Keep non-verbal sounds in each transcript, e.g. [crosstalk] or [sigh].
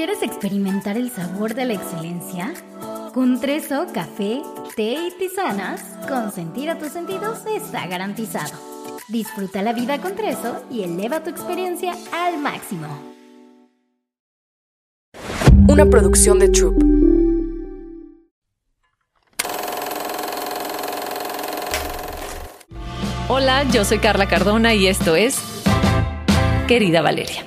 ¿Quieres experimentar el sabor de la excelencia? Con Treso, café, té y tisanas, consentir a tus sentidos está garantizado. Disfruta la vida con Treso y eleva tu experiencia al máximo. Una producción de Troop. Hola, yo soy Carla Cardona y esto es Querida Valeria.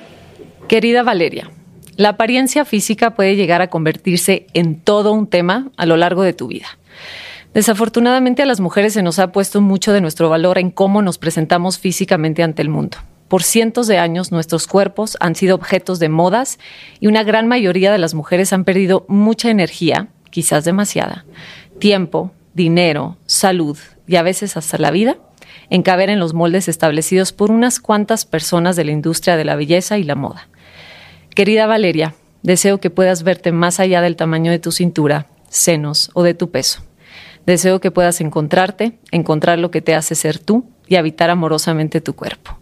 Querida Valeria, la apariencia física puede llegar a convertirse en todo un tema a lo largo de tu vida. Desafortunadamente a las mujeres se nos ha puesto mucho de nuestro valor en cómo nos presentamos físicamente ante el mundo. Por cientos de años nuestros cuerpos han sido objetos de modas y una gran mayoría de las mujeres han perdido mucha energía, quizás demasiada, tiempo, dinero, salud y a veces hasta la vida en caber en los moldes establecidos por unas cuantas personas de la industria de la belleza y la moda. Querida Valeria, deseo que puedas verte más allá del tamaño de tu cintura, senos o de tu peso. Deseo que puedas encontrarte, encontrar lo que te hace ser tú y habitar amorosamente tu cuerpo.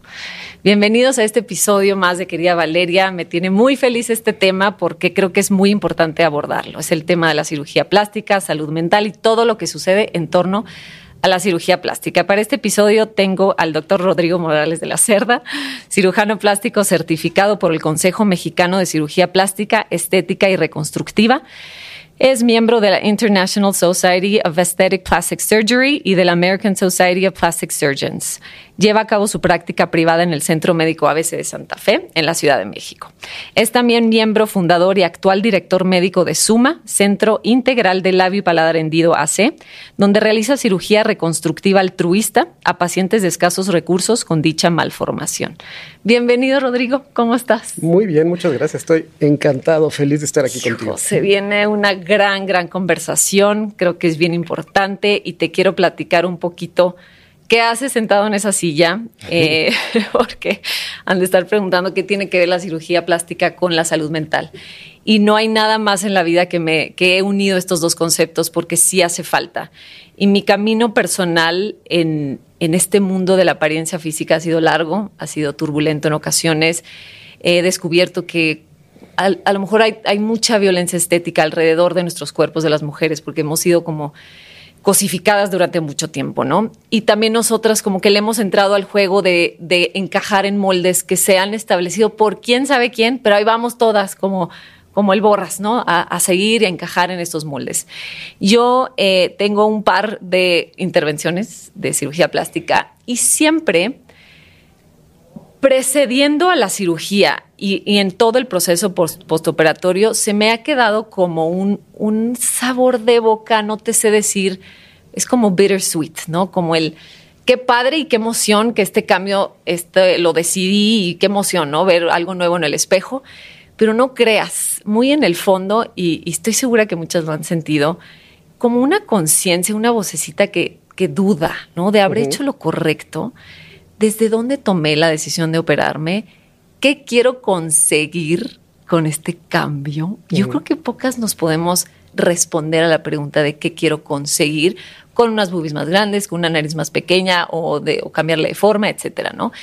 Bienvenidos a este episodio más de Querida Valeria. Me tiene muy feliz este tema porque creo que es muy importante abordarlo. Es el tema de la cirugía plástica, salud mental y todo lo que sucede en torno a la cirugía plástica. Para este episodio tengo al doctor Rodrigo Morales de la Cerda, cirujano plástico certificado por el Consejo Mexicano de Cirugía Plástica, Estética y Reconstructiva. Es miembro de la International Society of Aesthetic Plastic Surgery y de la American Society of Plastic Surgeons. Lleva a cabo su práctica privada en el Centro Médico ABC de Santa Fe, en la Ciudad de México. Es también miembro fundador y actual director médico de SUMA, Centro Integral de Labio y Paladar Hendido AC, donde realiza cirugía reconstructiva altruista a pacientes de escasos recursos con dicha malformación. Bienvenido, Rodrigo. ¿Cómo estás? Muy bien, muchas gracias. Estoy encantado, feliz de estar aquí contigo. Se viene una gran, gran conversación. Creo que es bien importante y te quiero platicar un poquito qué haces sentado en esa silla, eh, [laughs] porque han de estar preguntando qué tiene que ver la cirugía plástica con la salud mental. Y no hay nada más en la vida que me que he unido estos dos conceptos porque sí hace falta. Y mi camino personal en, en este mundo de la apariencia física ha sido largo, ha sido turbulento en ocasiones. He descubierto que a, lo mejor hay, hay, mucha violencia estética alrededor de nuestros cuerpos de las mujeres, porque hemos sido como cosificadas durante mucho tiempo, ¿no? Y también nosotras como que le hemos entrado al juego de, encajar en moldes que se han establecido por quién sabe quién, pero ahí vamos todas como como el borras, ¿no? A, a, seguir y a encajar en estos moldes. Yo eh, tengo un par de intervenciones de cirugía plástica y siempre precediendo a la cirugía y, y, en todo el proceso post, postoperatorio, se me ha quedado como un, un, sabor de boca, no te sé decir, es como bittersweet, ¿no? Como el, qué padre y qué emoción que este cambio este, lo decidí y qué emoción, ¿no? Ver algo nuevo en el espejo, pero no creas, muy en el fondo, y, y estoy segura que muchas lo han sentido, como una conciencia, una vocecita que, que duda, ¿no? De haber uh -huh. hecho lo correcto desde dónde tomé la decisión de operarme, qué quiero conseguir con este cambio. Uh -huh. Yo creo que pocas nos podemos responder a la pregunta de qué quiero conseguir con unas boobies más grandes, con una nariz más pequeña o, de, o cambiarle de forma, etcétera, ¿no?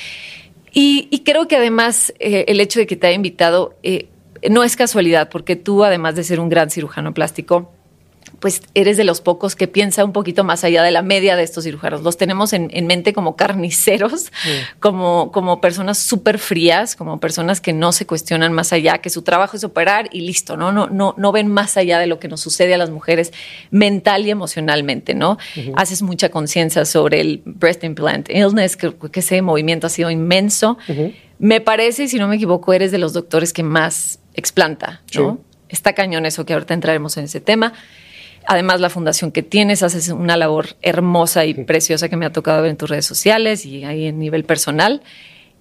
Y, y creo que además eh, el hecho de que te haya invitado eh, no es casualidad, porque tú, además de ser un gran cirujano plástico, pues eres de los pocos que piensa un poquito más allá de la media de estos cirujanos. Los tenemos en, en mente como carniceros, sí. [laughs] como, como personas súper frías, como personas que no se cuestionan más allá, que su trabajo es operar y listo, ¿no? No, no, no ven más allá de lo que nos sucede a las mujeres mental y emocionalmente, ¿no? Uh -huh. Haces mucha conciencia sobre el breast implant illness, que, que, ese movimiento ha sido inmenso. Uh -huh. Me parece, si no me equivoco, eres de los doctores que más explanta, ¿no? Sí. Está cañón eso, que ahorita entraremos en ese tema. Además, la fundación que tienes, haces una labor hermosa y preciosa que me ha tocado ver en tus redes sociales y ahí en nivel personal.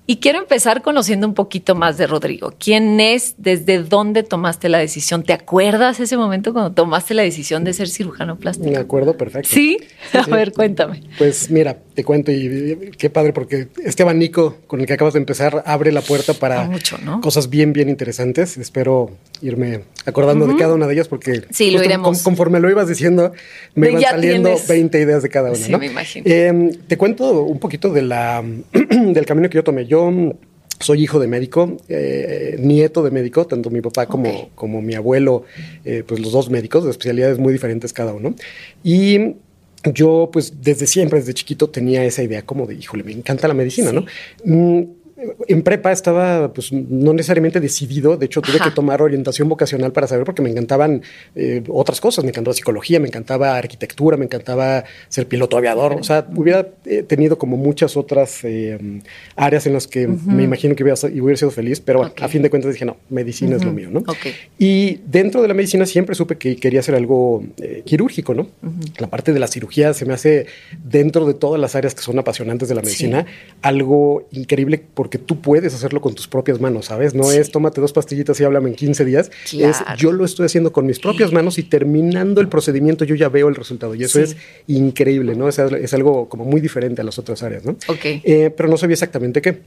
Y quiero empezar conociendo un poquito más de Rodrigo. ¿Quién es? ¿Desde dónde tomaste la decisión? ¿Te acuerdas ese momento cuando tomaste la decisión de ser cirujano plástico? Me acuerdo perfecto. ¿Sí? sí [laughs] A sí. ver, cuéntame. Pues mira, te cuento y, qué padre porque este abanico con el que acabas de empezar abre la puerta para mucho, ¿no? cosas bien, bien interesantes. Espero irme acordando uh -huh. de cada una de ellas porque sí, lo iremos. conforme lo ibas diciendo me iban saliendo tienes... 20 ideas de cada una. Sí, ¿no? me imagino. Eh, te cuento un poquito de la, [clears throat] del camino que yo tomé. Yo soy hijo de médico, eh, nieto de médico, tanto mi papá como, como mi abuelo, eh, pues los dos médicos, de especialidades muy diferentes cada uno. Y yo, pues desde siempre, desde chiquito, tenía esa idea como de, híjole, me encanta la medicina, ¿no? Mm, en prepa estaba, pues, no necesariamente decidido. De hecho, tuve Ajá. que tomar orientación vocacional para saber porque me encantaban eh, otras cosas. Me encantaba psicología, me encantaba arquitectura, me encantaba ser piloto aviador. O sea, hubiera eh, tenido como muchas otras eh, áreas en las que me imagino que hubiera, hubiera sido feliz. Pero bueno, a fin de cuentas dije, no, medicina es lo mío, ¿no? Y dentro de la medicina siempre supe que quería hacer algo eh, quirúrgico, ¿no? La parte de la cirugía se me hace, dentro de todas las áreas que son apasionantes de la medicina, algo increíble porque tú puedes hacerlo con tus propias manos, ¿sabes? No Sí. es tómate dos pastillitas y háblame en 15 días. Claro. Es yo lo estoy haciendo con mis propias manos y terminando el procedimiento yo ya veo el resultado. Y eso Sí. es increíble, ¿no? Es, es algo como muy diferente a las otras áreas, ¿no? Ok. Eh, pero no sabía exactamente qué.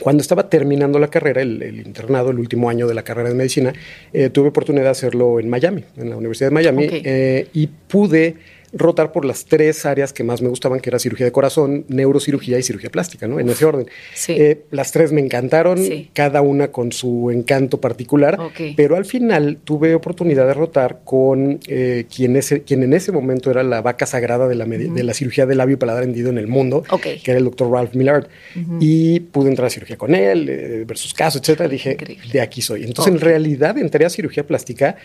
Cuando estaba terminando la carrera, el, el internado, el último año de la carrera de medicina, eh, tuve oportunidad de hacerlo en Miami, en la Universidad de Miami, Ok. eh, y pude rotar por las tres áreas que más me gustaban, que era cirugía de corazón, neurocirugía y cirugía plástica, ¿no? En ese orden. Sí. Eh, las tres me encantaron, Sí. cada una con su encanto particular, pero al final tuve oportunidad de rotar con eh, quien, ese, quien en ese momento era la vaca sagrada de la, de la cirugía de labio y paladar hendido en el mundo, Ok. que era el doctor Ralph Millard. Y pude entrar a cirugía con él, eh, ver sus casos, etcétera. Dije, Increíble. de aquí soy. Entonces, en realidad, entré a cirugía plástica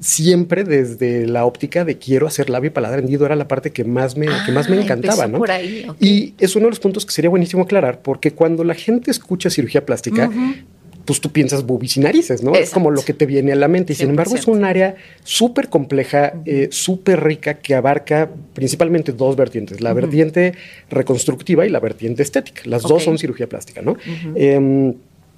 siempre desde la óptica de quiero hacer labio y paladar hendido. Era la parte que más me, que más me Ah, encantaba, ¿no? por ahí, ok. Y es uno de los puntos que sería buenísimo aclarar, porque cuando la gente escucha cirugía plástica, pues tú piensas bubis y narices, ¿no? Es como lo que te viene a la mente. Y sin embargo, es 100%. un área súper compleja, eh, súper rica, que abarca principalmente dos vertientes: la vertiente reconstructiva y la vertiente estética. Las dos son cirugía plástica, ¿no?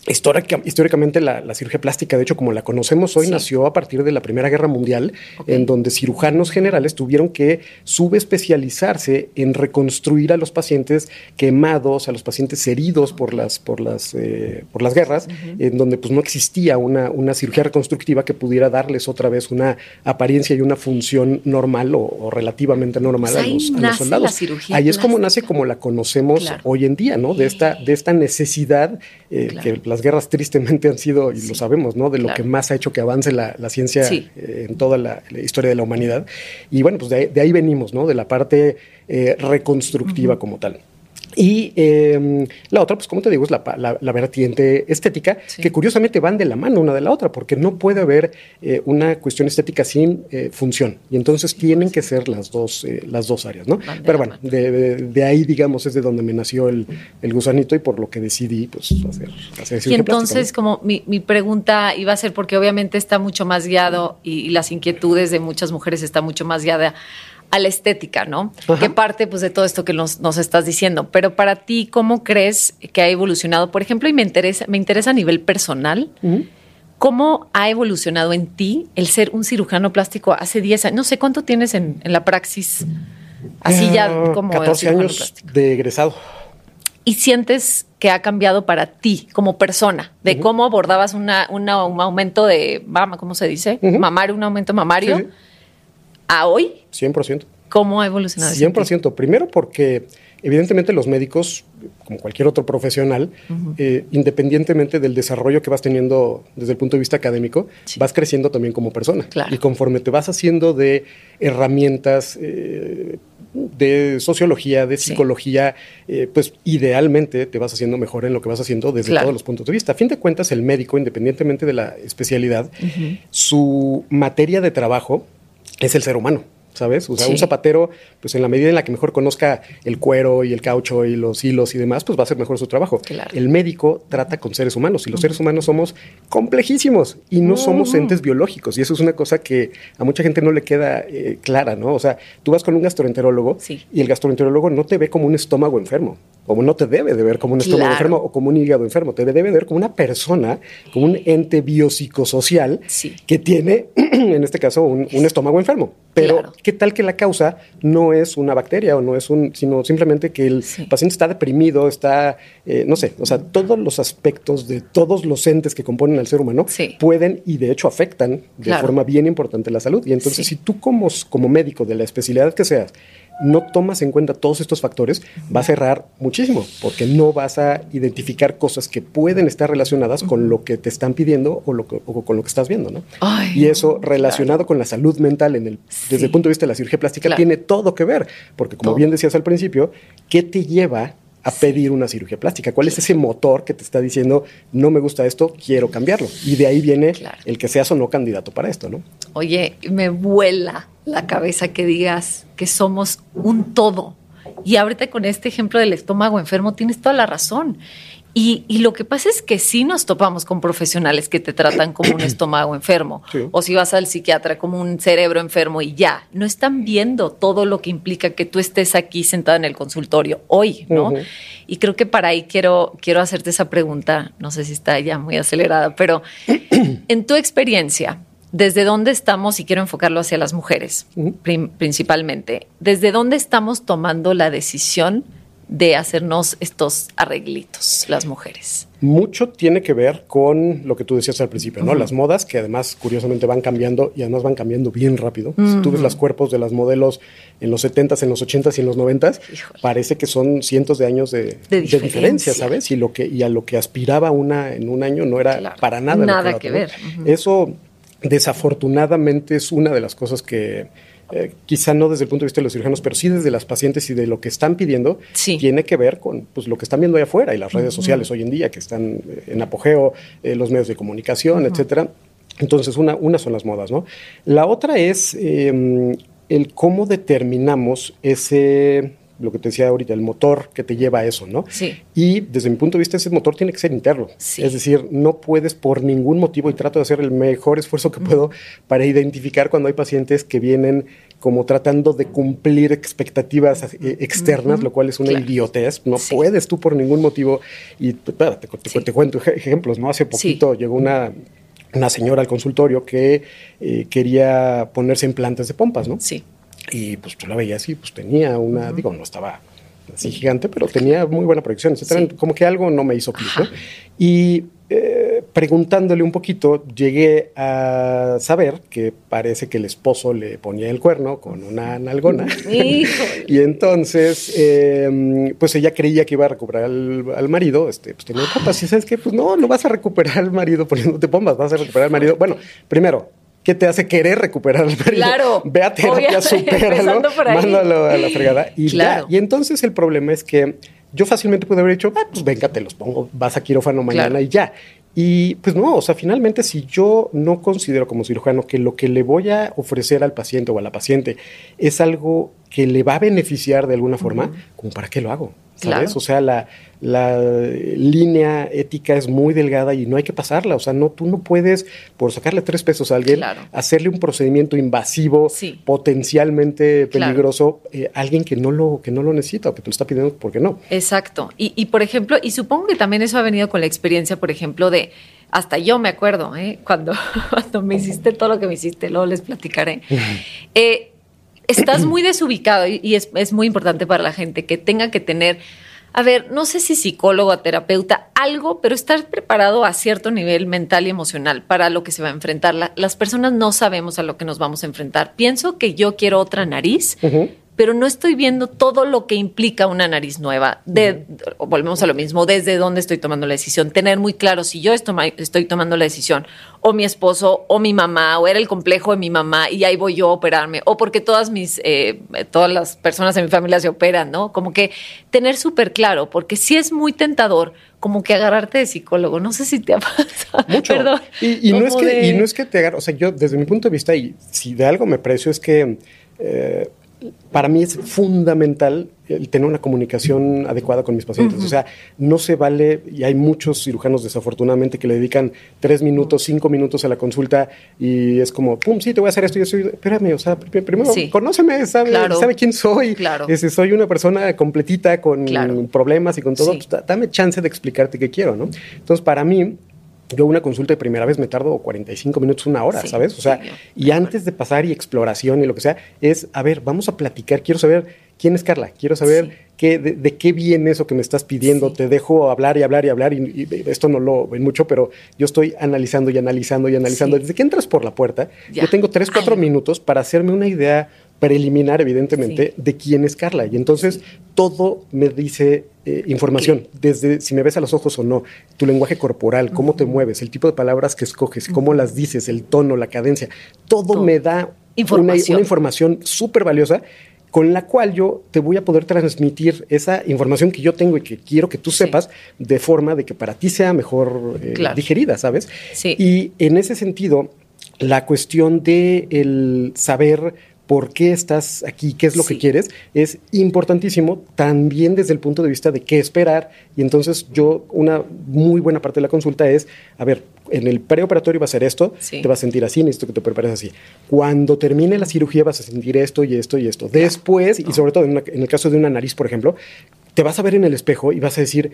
Histórica- históricamente, la, la cirugía plástica, de hecho, como la conocemos hoy, Sí. nació a partir de la Primera Guerra Mundial, en donde cirujanos generales tuvieron que subespecializarse en reconstruir a los pacientes quemados, a los pacientes heridos por las, por las, eh, por las guerras, en donde pues no existía una, una cirugía reconstructiva que pudiera darles otra vez una apariencia y una función normal o, o relativamente normal Pues a, ahí los, a los soldados. la cirugía Ahí es como nace como la conocemos Claro. hoy en día, ¿no? De esta, de esta necesidad eh, Claro. que las guerras tristemente han sido, y Sí. lo sabemos, ¿no? De lo Claro. que más ha hecho que avance la, la ciencia Sí. eh, en toda la, la historia de la humanidad. Y bueno, pues de ahí, de ahí venimos, ¿no? De la parte eh, reconstructiva como tal. Y eh, la otra, pues como te digo, es la, la- la vertiente estética, Sí. que curiosamente van de la mano una de la otra, porque no puede haber eh, una cuestión estética sin eh, función. Y entonces tienen que ser las dos, eh, las dos áreas, ¿no? Van Pero bueno, de, de- de ahí, digamos, es de donde me nació el, el gusanito y por lo que decidí, pues, hacer, hacer Y entonces, como mi, mi pregunta iba a ser, porque obviamente está mucho más guiado y, y las inquietudes de muchas mujeres está mucho más guiada a la estética, ¿no? Ajá. Que parte pues de todo esto que nos, nos estás diciendo. Pero para ti, ¿cómo crees que ha evolucionado? Por ejemplo, y me interesa, me interesa a nivel personal. ¿cómo ha evolucionado en ti el ser un cirujano plástico hace 10 años? No sé cuánto tienes en, en la praxis, así ya Ah, como 14 cirujano años plástico. de egresado. y sientes que ha cambiado para ti como persona, de cómo abordabas una, una- un aumento de mama, ¿cómo se dice? Ujú. Mamario, un aumento mamario, Sí, sí. a hoy, 100%. ¿cómo ha evolucionado? eso en ti? 100%. Primero porque evidentemente los médicos, como cualquier otro profesional, eh, independientemente del desarrollo que vas teniendo desde el punto de vista académico, Sí. vas creciendo también como persona. Claro. Y conforme te vas haciendo de herramientas eh, de sociología, de Sí. psicología, eh, pues idealmente te vas haciendo mejor en lo que vas haciendo desde Claro. todos los puntos de vista. A fin de cuentas, el médico, independientemente de la especialidad, su materia de trabajo es el ser humano. ¿Sabes? O sea, Sí. un zapatero, pues en la medida en la que mejor conozca el cuero y el caucho y los hilos y demás, pues va a hacer mejor su trabajo. Claro. El médico trata con seres humanos y los seres humanos somos complejísimos y no somos entes biológicos. Y eso es una cosa que a mucha gente no le queda eh, clara, ¿no? O sea, tú vas con un gastroenterólogo Sí. y el gastroenterólogo no te ve como un estómago enfermo, o no te debe de ver como un estómago Claro. enfermo o como un hígado enfermo, te debe ver como una persona, como un ente biopsicosocial Sí. que tiene, [clears throat] en este caso, un, un estómago enfermo. Pero, Claro. ¿Qué tal que la causa no es una bacteria o no es un, sino simplemente que el Sí. paciente está deprimido, está, eh, no sé, o sea, todos los aspectos de todos los entes que componen al ser humano Sí. pueden y de hecho afectan de Claro. forma bien importante la salud. Y entonces, Sí. si tú como, como médico de la especialidad que seas, no tomas en cuenta todos estos factores, va a cerrar muchísimo, porque no vas a identificar cosas que pueden estar relacionadas con lo que te están pidiendo o, lo que, o con lo que estás viendo, ¿no? Ay, y eso relacionado con la salud mental en el, desde el punto de vista de la cirugía plástica Claro. tiene todo que ver, porque como bien decías al principio, ¿qué te lleva a pedir una cirugía plástica? ¿Cuál es ese motor que te está diciendo, no me gusta esto, quiero cambiarlo? Y de ahí viene Claro. el que seas o no candidato para esto, ¿no? Oye, me vuela la cabeza que digas que somos un todo. Y ahorita con este ejemplo del estómago enfermo tienes toda la razón. Y, y lo que pasa es que sí nos topamos con profesionales que te tratan como un [clears throat] estómago enfermo. Sí. O si vas al psiquiatra como un cerebro enfermo y ya. No están viendo todo lo que implica que tú estés aquí sentada en el consultorio hoy, ¿no? Y creo que para ahí quiero, quiero hacerte esa pregunta. No sé si está ya muy acelerada, pero [clears throat] en tu experiencia, ¿desde dónde estamos? Y quiero enfocarlo hacia las mujeres principalmente. ¿Desde dónde estamos tomando la decisión de hacernos estos arreglitos, las mujeres? Mucho tiene que ver con lo que tú decías al principio, ¿no? Las modas, que además curiosamente van cambiando y además van cambiando bien rápido. Si tú ves los cuerpos de las modelos en los 70s, en los 80s y en los 90s, Híjole. parece que son cientos de años de, De de diferencia. ¿sabes? Y, lo que, y a lo que aspiraba una en un año no era Claro. para nada. Nada que ver. Eso desafortunadamente es una de las cosas que... eh, quizá no desde el punto de vista de los cirujanos, pero sí desde las pacientes y de lo que están pidiendo, Sí. tiene que ver con pues, lo que están viendo allá afuera y las redes sociales hoy en día que están eh, en apogeo, eh, los medios de comunicación, etcétera. Entonces, una, una son las modas, ¿no? La otra es eh, el cómo determinamos ese, lo que te decía ahorita, el motor que te lleva a eso, ¿no? Sí. Y desde mi punto de vista, ese motor tiene que ser interno. Sí. Es decir, no puedes por ningún motivo, y trato de hacer el mejor esfuerzo que puedo para identificar cuando hay pacientes que vienen como tratando de cumplir expectativas eh, externas, lo cual es una Claro. idiotez. No Sí. puedes tú por ningún motivo. Y espérate, te, te- Sí. te cuento ej- ejemplos, ¿no? Hace poquito llegó una, una señora al consultorio que eh, quería ponerse implantes de pompas, ¿no? Sí. Y pues tú la veías así, pues tenía una, digo, no estaba así gigante, pero tenía muy buena proyección, etcétera. Sí. Como que algo no me hizo clic. Y eh, preguntándole un poquito, llegué a saber que parece que el esposo le ponía el cuerno con una nalgona. [laughs] Y entonces, eh, pues ella creía que iba a recuperar al, al marido, este, pues tenía pompas. Y sabes qué, pues no, no vas a recuperar al marido poniéndote pompas, vas a recuperar al marido. Bueno, primero, ¿qué te hace querer recuperar al marido? Claro, Ve a terapia, [laughs] supéralo, mándalo a la fregada. Y Claro. ya. Y entonces el problema es que yo fácilmente pude haber dicho, ah, pues venga, te los pongo, vas a quirófano mañana Claro. y ya. Y pues no, o sea, finalmente si yo no considero como cirujano que lo que le voy a ofrecer al paciente o a la paciente es algo que le va a beneficiar de alguna forma, como para qué lo hago, ¿sabes? Claro. O sea, la, la línea ética es muy delgada y no hay que pasarla, o sea, no, tú no puedes, por sacarle tres pesos a alguien, Claro. hacerle un procedimiento invasivo, Sí. potencialmente Claro. peligroso, eh, a alguien que no, lo, que no lo necesita o que te lo está pidiendo porque no. Exacto. Y, y, por ejemplo, y supongo que también eso ha venido con la experiencia, por ejemplo, de hasta yo me acuerdo, ¿eh? cuando, [laughs] cuando me hiciste todo lo que me hiciste, luego les platicaré. Eh, estás muy desubicado y, es, es muy importante para la gente que tenga que tener, a ver, no sé si psicólogo o terapeuta, algo, pero estar preparado a cierto nivel mental y emocional para lo que se va a enfrentar. La- las personas no sabemos a lo que nos vamos a enfrentar. Pienso que yo quiero otra nariz. Pero no estoy viendo todo lo que implica una nariz nueva. De, Volvemos a lo mismo, desde dónde estoy tomando la decisión. Tener muy claro si yo estoy, tomando la decisión, o mi esposo, o mi mamá, o era el complejo de mi mamá, y ahí voy yo a operarme, o porque todas mis, eh, todas las personas en mi familia se operan, ¿no? Como que tener súper claro, porque sí es muy tentador como que agarrarte de psicólogo. No sé si te ha [laughs] pasado. Mucho. Perdón. Y, y no es que, de- y no es que te agarre, o sea, yo desde mi punto de vista, y si de algo me precio, es que eh, para mí es fundamental el tener una comunicación adecuada con mis pacientes. O sea, no se vale, y hay muchos cirujanos desafortunadamente que le dedican tres minutos, cinco minutos a la consulta y es como, pum, sí, te voy a hacer esto, yo soy, espérame, o sea, pr- primero Sí. conóceme, sabe, Claro. sabe quién soy, Claro. Ese, soy una persona completita con Claro. problemas y con todo, Sí. pues, dame chance de explicarte qué quiero, ¿no? Entonces, para mí, yo una consulta de primera vez me tardo 45 minutos, una hora, Sí, ¿sabes? O sea, sí, y antes de pasar y exploración y lo que sea, es, a ver, vamos a platicar, quiero saber quién es Carla, quiero saber Sí. qué, de, de qué viene eso que me estás pidiendo, te dejo hablar y hablar y hablar, y, y esto no lo ven mucho, pero yo estoy analizando y analizando y analizando. Desde que entras por la puerta, Ya. yo tengo tres, cuatro Ay. minutos para hacerme una idea preliminar, evidentemente, de quién es Carla. Y entonces todo me dice eh, información, desde si me ves a los ojos o no, tu lenguaje corporal, cómo te mueves, el tipo de palabras que escoges, cómo las dices, el tono, la cadencia, todo, me da información. una, una información súper valiosa con la cual yo te voy a poder transmitir esa información que yo tengo y que quiero que tú sepas de forma de que para ti sea mejor eh, Claro. digerida, ¿sabes? Sí. Y en ese sentido, la cuestión de el saber por qué estás aquí, qué es lo Sí. que quieres, es importantísimo también desde el punto de vista de qué esperar. Y entonces yo, una muy buena parte de la consulta es, a ver, en el preoperatorio va a ser esto, Sí. te vas a sentir así, necesito que te prepares así. Cuando termine la cirugía vas a sentir esto y esto y esto. Después, y sobre todo en, una- en el caso de una nariz, por ejemplo, te vas a ver en el espejo y vas a decir,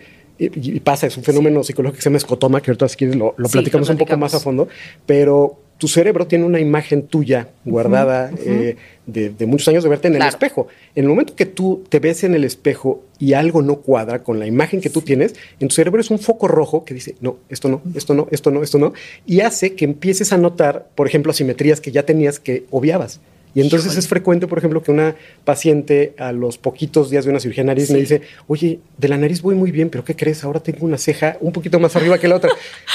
y, y pasa, es un fenómeno psicológico que se llama escotoma, que ahorita si quieres lo, lo Sí, platicamos lo un poco más a fondo, pero tu cerebro tiene una imagen tuya guardada eh, de, de muchos años de verte en el espejo. En el momento que tú te ves en el espejo y algo no cuadra con la imagen que tú tienes, en tu cerebro es un foco rojo que dice, no, esto no, esto no, esto no, esto no, y hace que empieces a notar, por ejemplo, asimetrías que ya tenías que obviabas. Y entonces Híjole. es frecuente, por ejemplo, que una paciente a los poquitos días de una cirugía de nariz me Sí. dice, oye, de la nariz voy muy bien, pero ¿qué crees? Ahora tengo una ceja un poquito más arriba que la otra.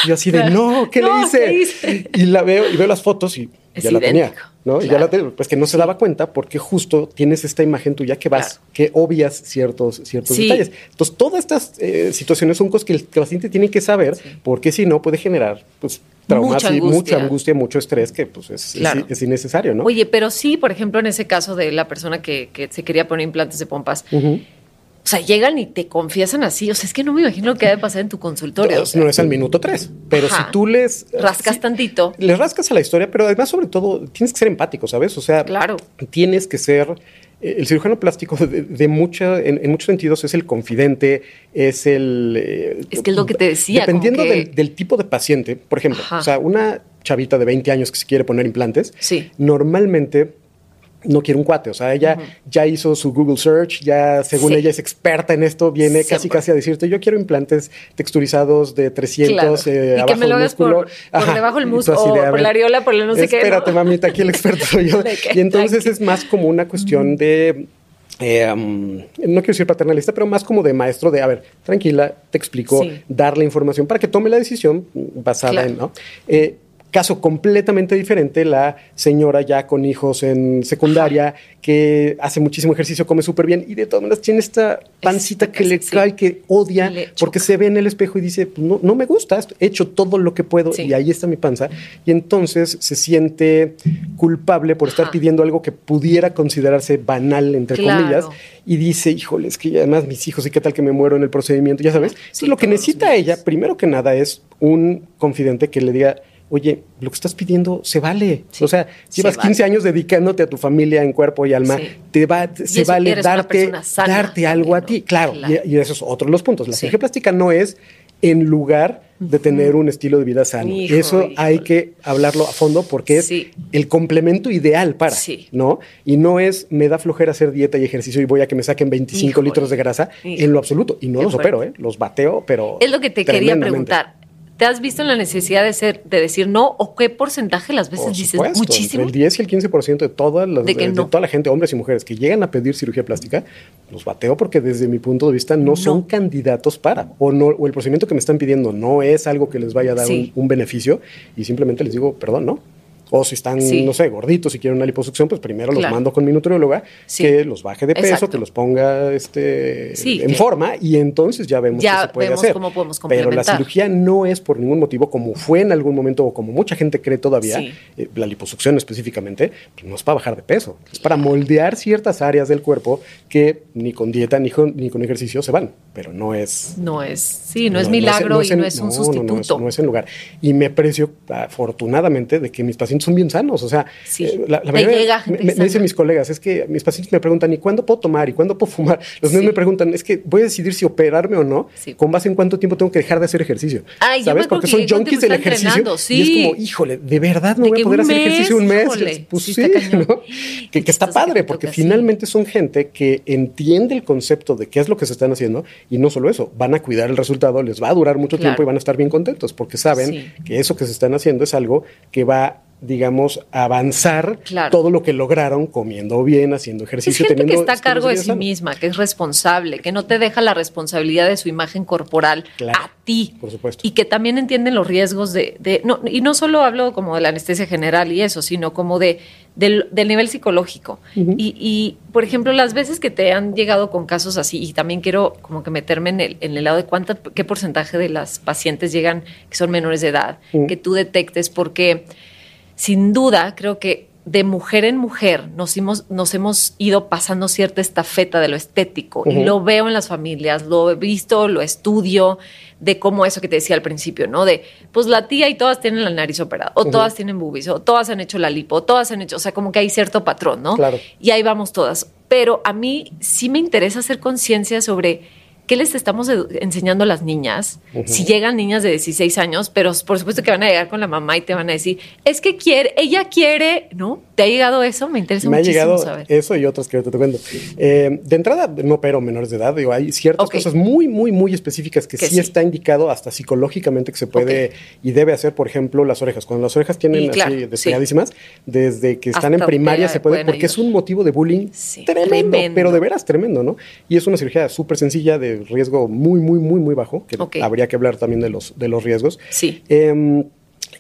Y yo así de, no, ¿qué No, le hice? ¿qué hice? Y la veo y veo las fotos y Es ya la tenía, ¿no? Y ya la tengo, pues que no se daba cuenta porque justo tienes esta imagen tuya que vas, Claro. que obvias ciertos, ciertos Sí. detalles. Entonces, todas estas eh, situaciones son cosas que el, que el paciente tiene que saber porque si no puede generar, pues, traumas Mucha y mucha angustia. mucho estrés que, pues, es, es- Claro. es innecesario, ¿no? Oye, pero sí, por ejemplo, en ese caso de la persona que, que se quería poner implantes de pompas, o sea, llegan y te confiesan así. O sea, es que no me imagino lo que debe pasar en tu consultorio. No, o sea, no es al minuto tres, pero Ajá. si tú les... rascas sí, tantito. Les rascas a la historia, pero además, sobre todo, tienes que ser empático, ¿sabes? O sea, Claro. tienes que ser. Eh, El cirujano plástico, de, de mucha, en, en muchos sentidos, es el confidente, es el. eh, Es que es lo que te decía, Dependiendo que- del, del tipo de paciente, por ejemplo, Ajá. o sea, una chavita de 20 años que se quiere poner implantes, Sí. normalmente no quiere un cuate. O sea, ella ya hizo su Google Search, ya según Sí. ella es experta en esto, viene casi Siempre. casi a decirte, yo quiero implantes texturizados de 300 Claro. eh, Y que me lo hagas por- debajo del muslo, o por la areola, por la no sé qué, Espérate, ¿no? mamita, aquí el experto soy yo. [laughs] Y entonces es más como una cuestión de... eh, um, no quiero decir paternalista, pero más como de maestro de, a ver, tranquila, te explico, Sí. dar la información para que tome la decisión basada Claro. en, ¿no? Eh, caso completamente diferente, la señora ya con hijos en secundaria, que hace muchísimo ejercicio, come súper bien y de todas maneras tiene esta pancita que le sí. cae, que odia, porque se ve en el espejo y dice, pues, no, no me gusta, he hecho todo lo que puedo Sí. y ahí está mi panza. Y entonces se siente culpable por estar Ajá. pidiendo algo que pudiera considerarse banal, entre Claro. comillas, y dice, híjole, es que además mis hijos, ¿y qué tal que me muero en el procedimiento? Ya sabes. Sí, lo que necesita ella, primero que nada, es un confidente que le diga, oye, lo que estás pidiendo se vale. Sí, o sea, se llevas vale. 15 años dedicándote a tu familia en cuerpo y alma, Sí. te va, se vale darte, sana darte algo a ti. Claro, Claro. Y, y eso es otro de los puntos. La cirugía plástica no es en lugar de tener un estilo de vida sano. Hijo, eso hay que hablarlo a fondo porque es Sí. el complemento ideal para, Sí. ¿no? Y no es me da flojera hacer dieta y ejercicio y voy a que me saquen 25 Híjole. litros de grasa en lo absoluto. Y no los opero, ¿eh? Los bateo, pero. Es lo que te quería preguntar. ¿Te has visto en la necesidad de ser, de decir no? ¿O qué porcentaje las veces Por dices supuesto, muchísimo? entre El 10 y el 15% de, todas las, De de, no. toda la gente, hombres y mujeres, que llegan a pedir cirugía plástica, los bateo porque desde mi punto de vista no, son candidatos para. O, no, o el procedimiento que me están pidiendo no es algo que les vaya a dar Sí. un, un beneficio y simplemente les digo, perdón, no. O si están, Sí. no sé, gorditos y quieren una liposucción, pues primero los mando con mi nutrióloga Sí. que los baje de peso, Exacto. que los ponga este, Sí, en forma y entonces ya vemos Ya qué se puede vemos hacer. cómo podemos Pero la cirugía no es por ningún motivo, como fue en algún momento o como mucha gente cree todavía, eh, la liposucción específicamente, pues no es para bajar de peso, es para moldear ciertas áreas del cuerpo que ni con dieta ni con, ni con ejercicio se van, pero no es... No es, sí, no, es milagro y no es un sustituto. No, es, no es en lugar. Y me aprecio, afortunadamente, de que mis pacientes son bien sanos. O sea, Sí. eh, la, la mayoría- llega me, gente me- me dicen mis colegas, es que mis pacientes me preguntan, ¿y cuándo puedo tomar? ¿Y cuándo puedo fumar? Los niños Sí. me preguntan, es que voy a decidir si operarme o no, Sí. con base en cuánto tiempo tengo que dejar de hacer ejercicio. Ay, ¿Sabes? Porque que son junkies del ejercicio. Y es como, híjole, de verdad no De voy a poder hacer ejercicio un mes, híjole, Pues sí [laughs] Que, que está padre, porque finalmente son gente que entiende el concepto de qué es lo que se están haciendo y no solo eso, van a cuidar el resultado, les va a durar mucho Claro. tiempo y van a estar bien contentos porque saben que eso que se están haciendo es algo que va digamos, avanzar Claro. todo lo que lograron comiendo bien, haciendo Es ejercicio, gente que teniendo está a cargo de sí misma, que es responsable, que no te deja la responsabilidad de su imagen corporal Claro, a ti. por supuesto. Y que también entienden los riesgos de, de- no, y no solo hablo como de la anestesia general y eso, sino como de del, del nivel psicológico. y, y, por ejemplo, las veces que te han llegado con casos así, y también quiero como que meterme en el, en el lado de cuánta, qué porcentaje de las pacientes llegan que son menores de edad, que tú detectes, porque sin duda creo que de mujer en mujer nos hemos, nos hemos ido pasando cierta estafeta de lo estético y lo veo en las familias, lo he visto, lo estudio, de cómo eso que te decía al principio, ¿no? De, pues la tía y todas tienen la nariz operada, o todas tienen boobies, o todas han hecho la lipo, o todas han hecho, o sea, como que hay cierto patrón, ¿no? Claro. Y ahí vamos todas. Pero a mí sí me interesa hacer conciencia sobre qué les estamos enseñando a las niñas. Si llegan niñas de 16 años, pero por supuesto que van a llegar con la mamá y te van a decir, es que quiere, ella quiere, ¿no? ¿Te ha llegado eso? Me interesa Me ha muchísimo llegado saber. eso y otras que te cuento. Eh, de entrada, no opero menores de edad. Digo, hay ciertas cosas muy, muy, muy específicas que, Que sí, sí. está indicado hasta psicológicamente que se puede y debe hacer, por ejemplo, las orejas. Cuando las orejas tienen Y claro, así sí. despegadísimas, desde que están Hasta en primaria se puede, porque es un motivo de bullying Sí, tremendo, tremendo. pero de veras tremendo, ¿no? Y es una cirugía súper sencilla de riesgo muy, muy, muy, muy bajo, que habría que hablar también de los, de los riesgos. Sí. Em,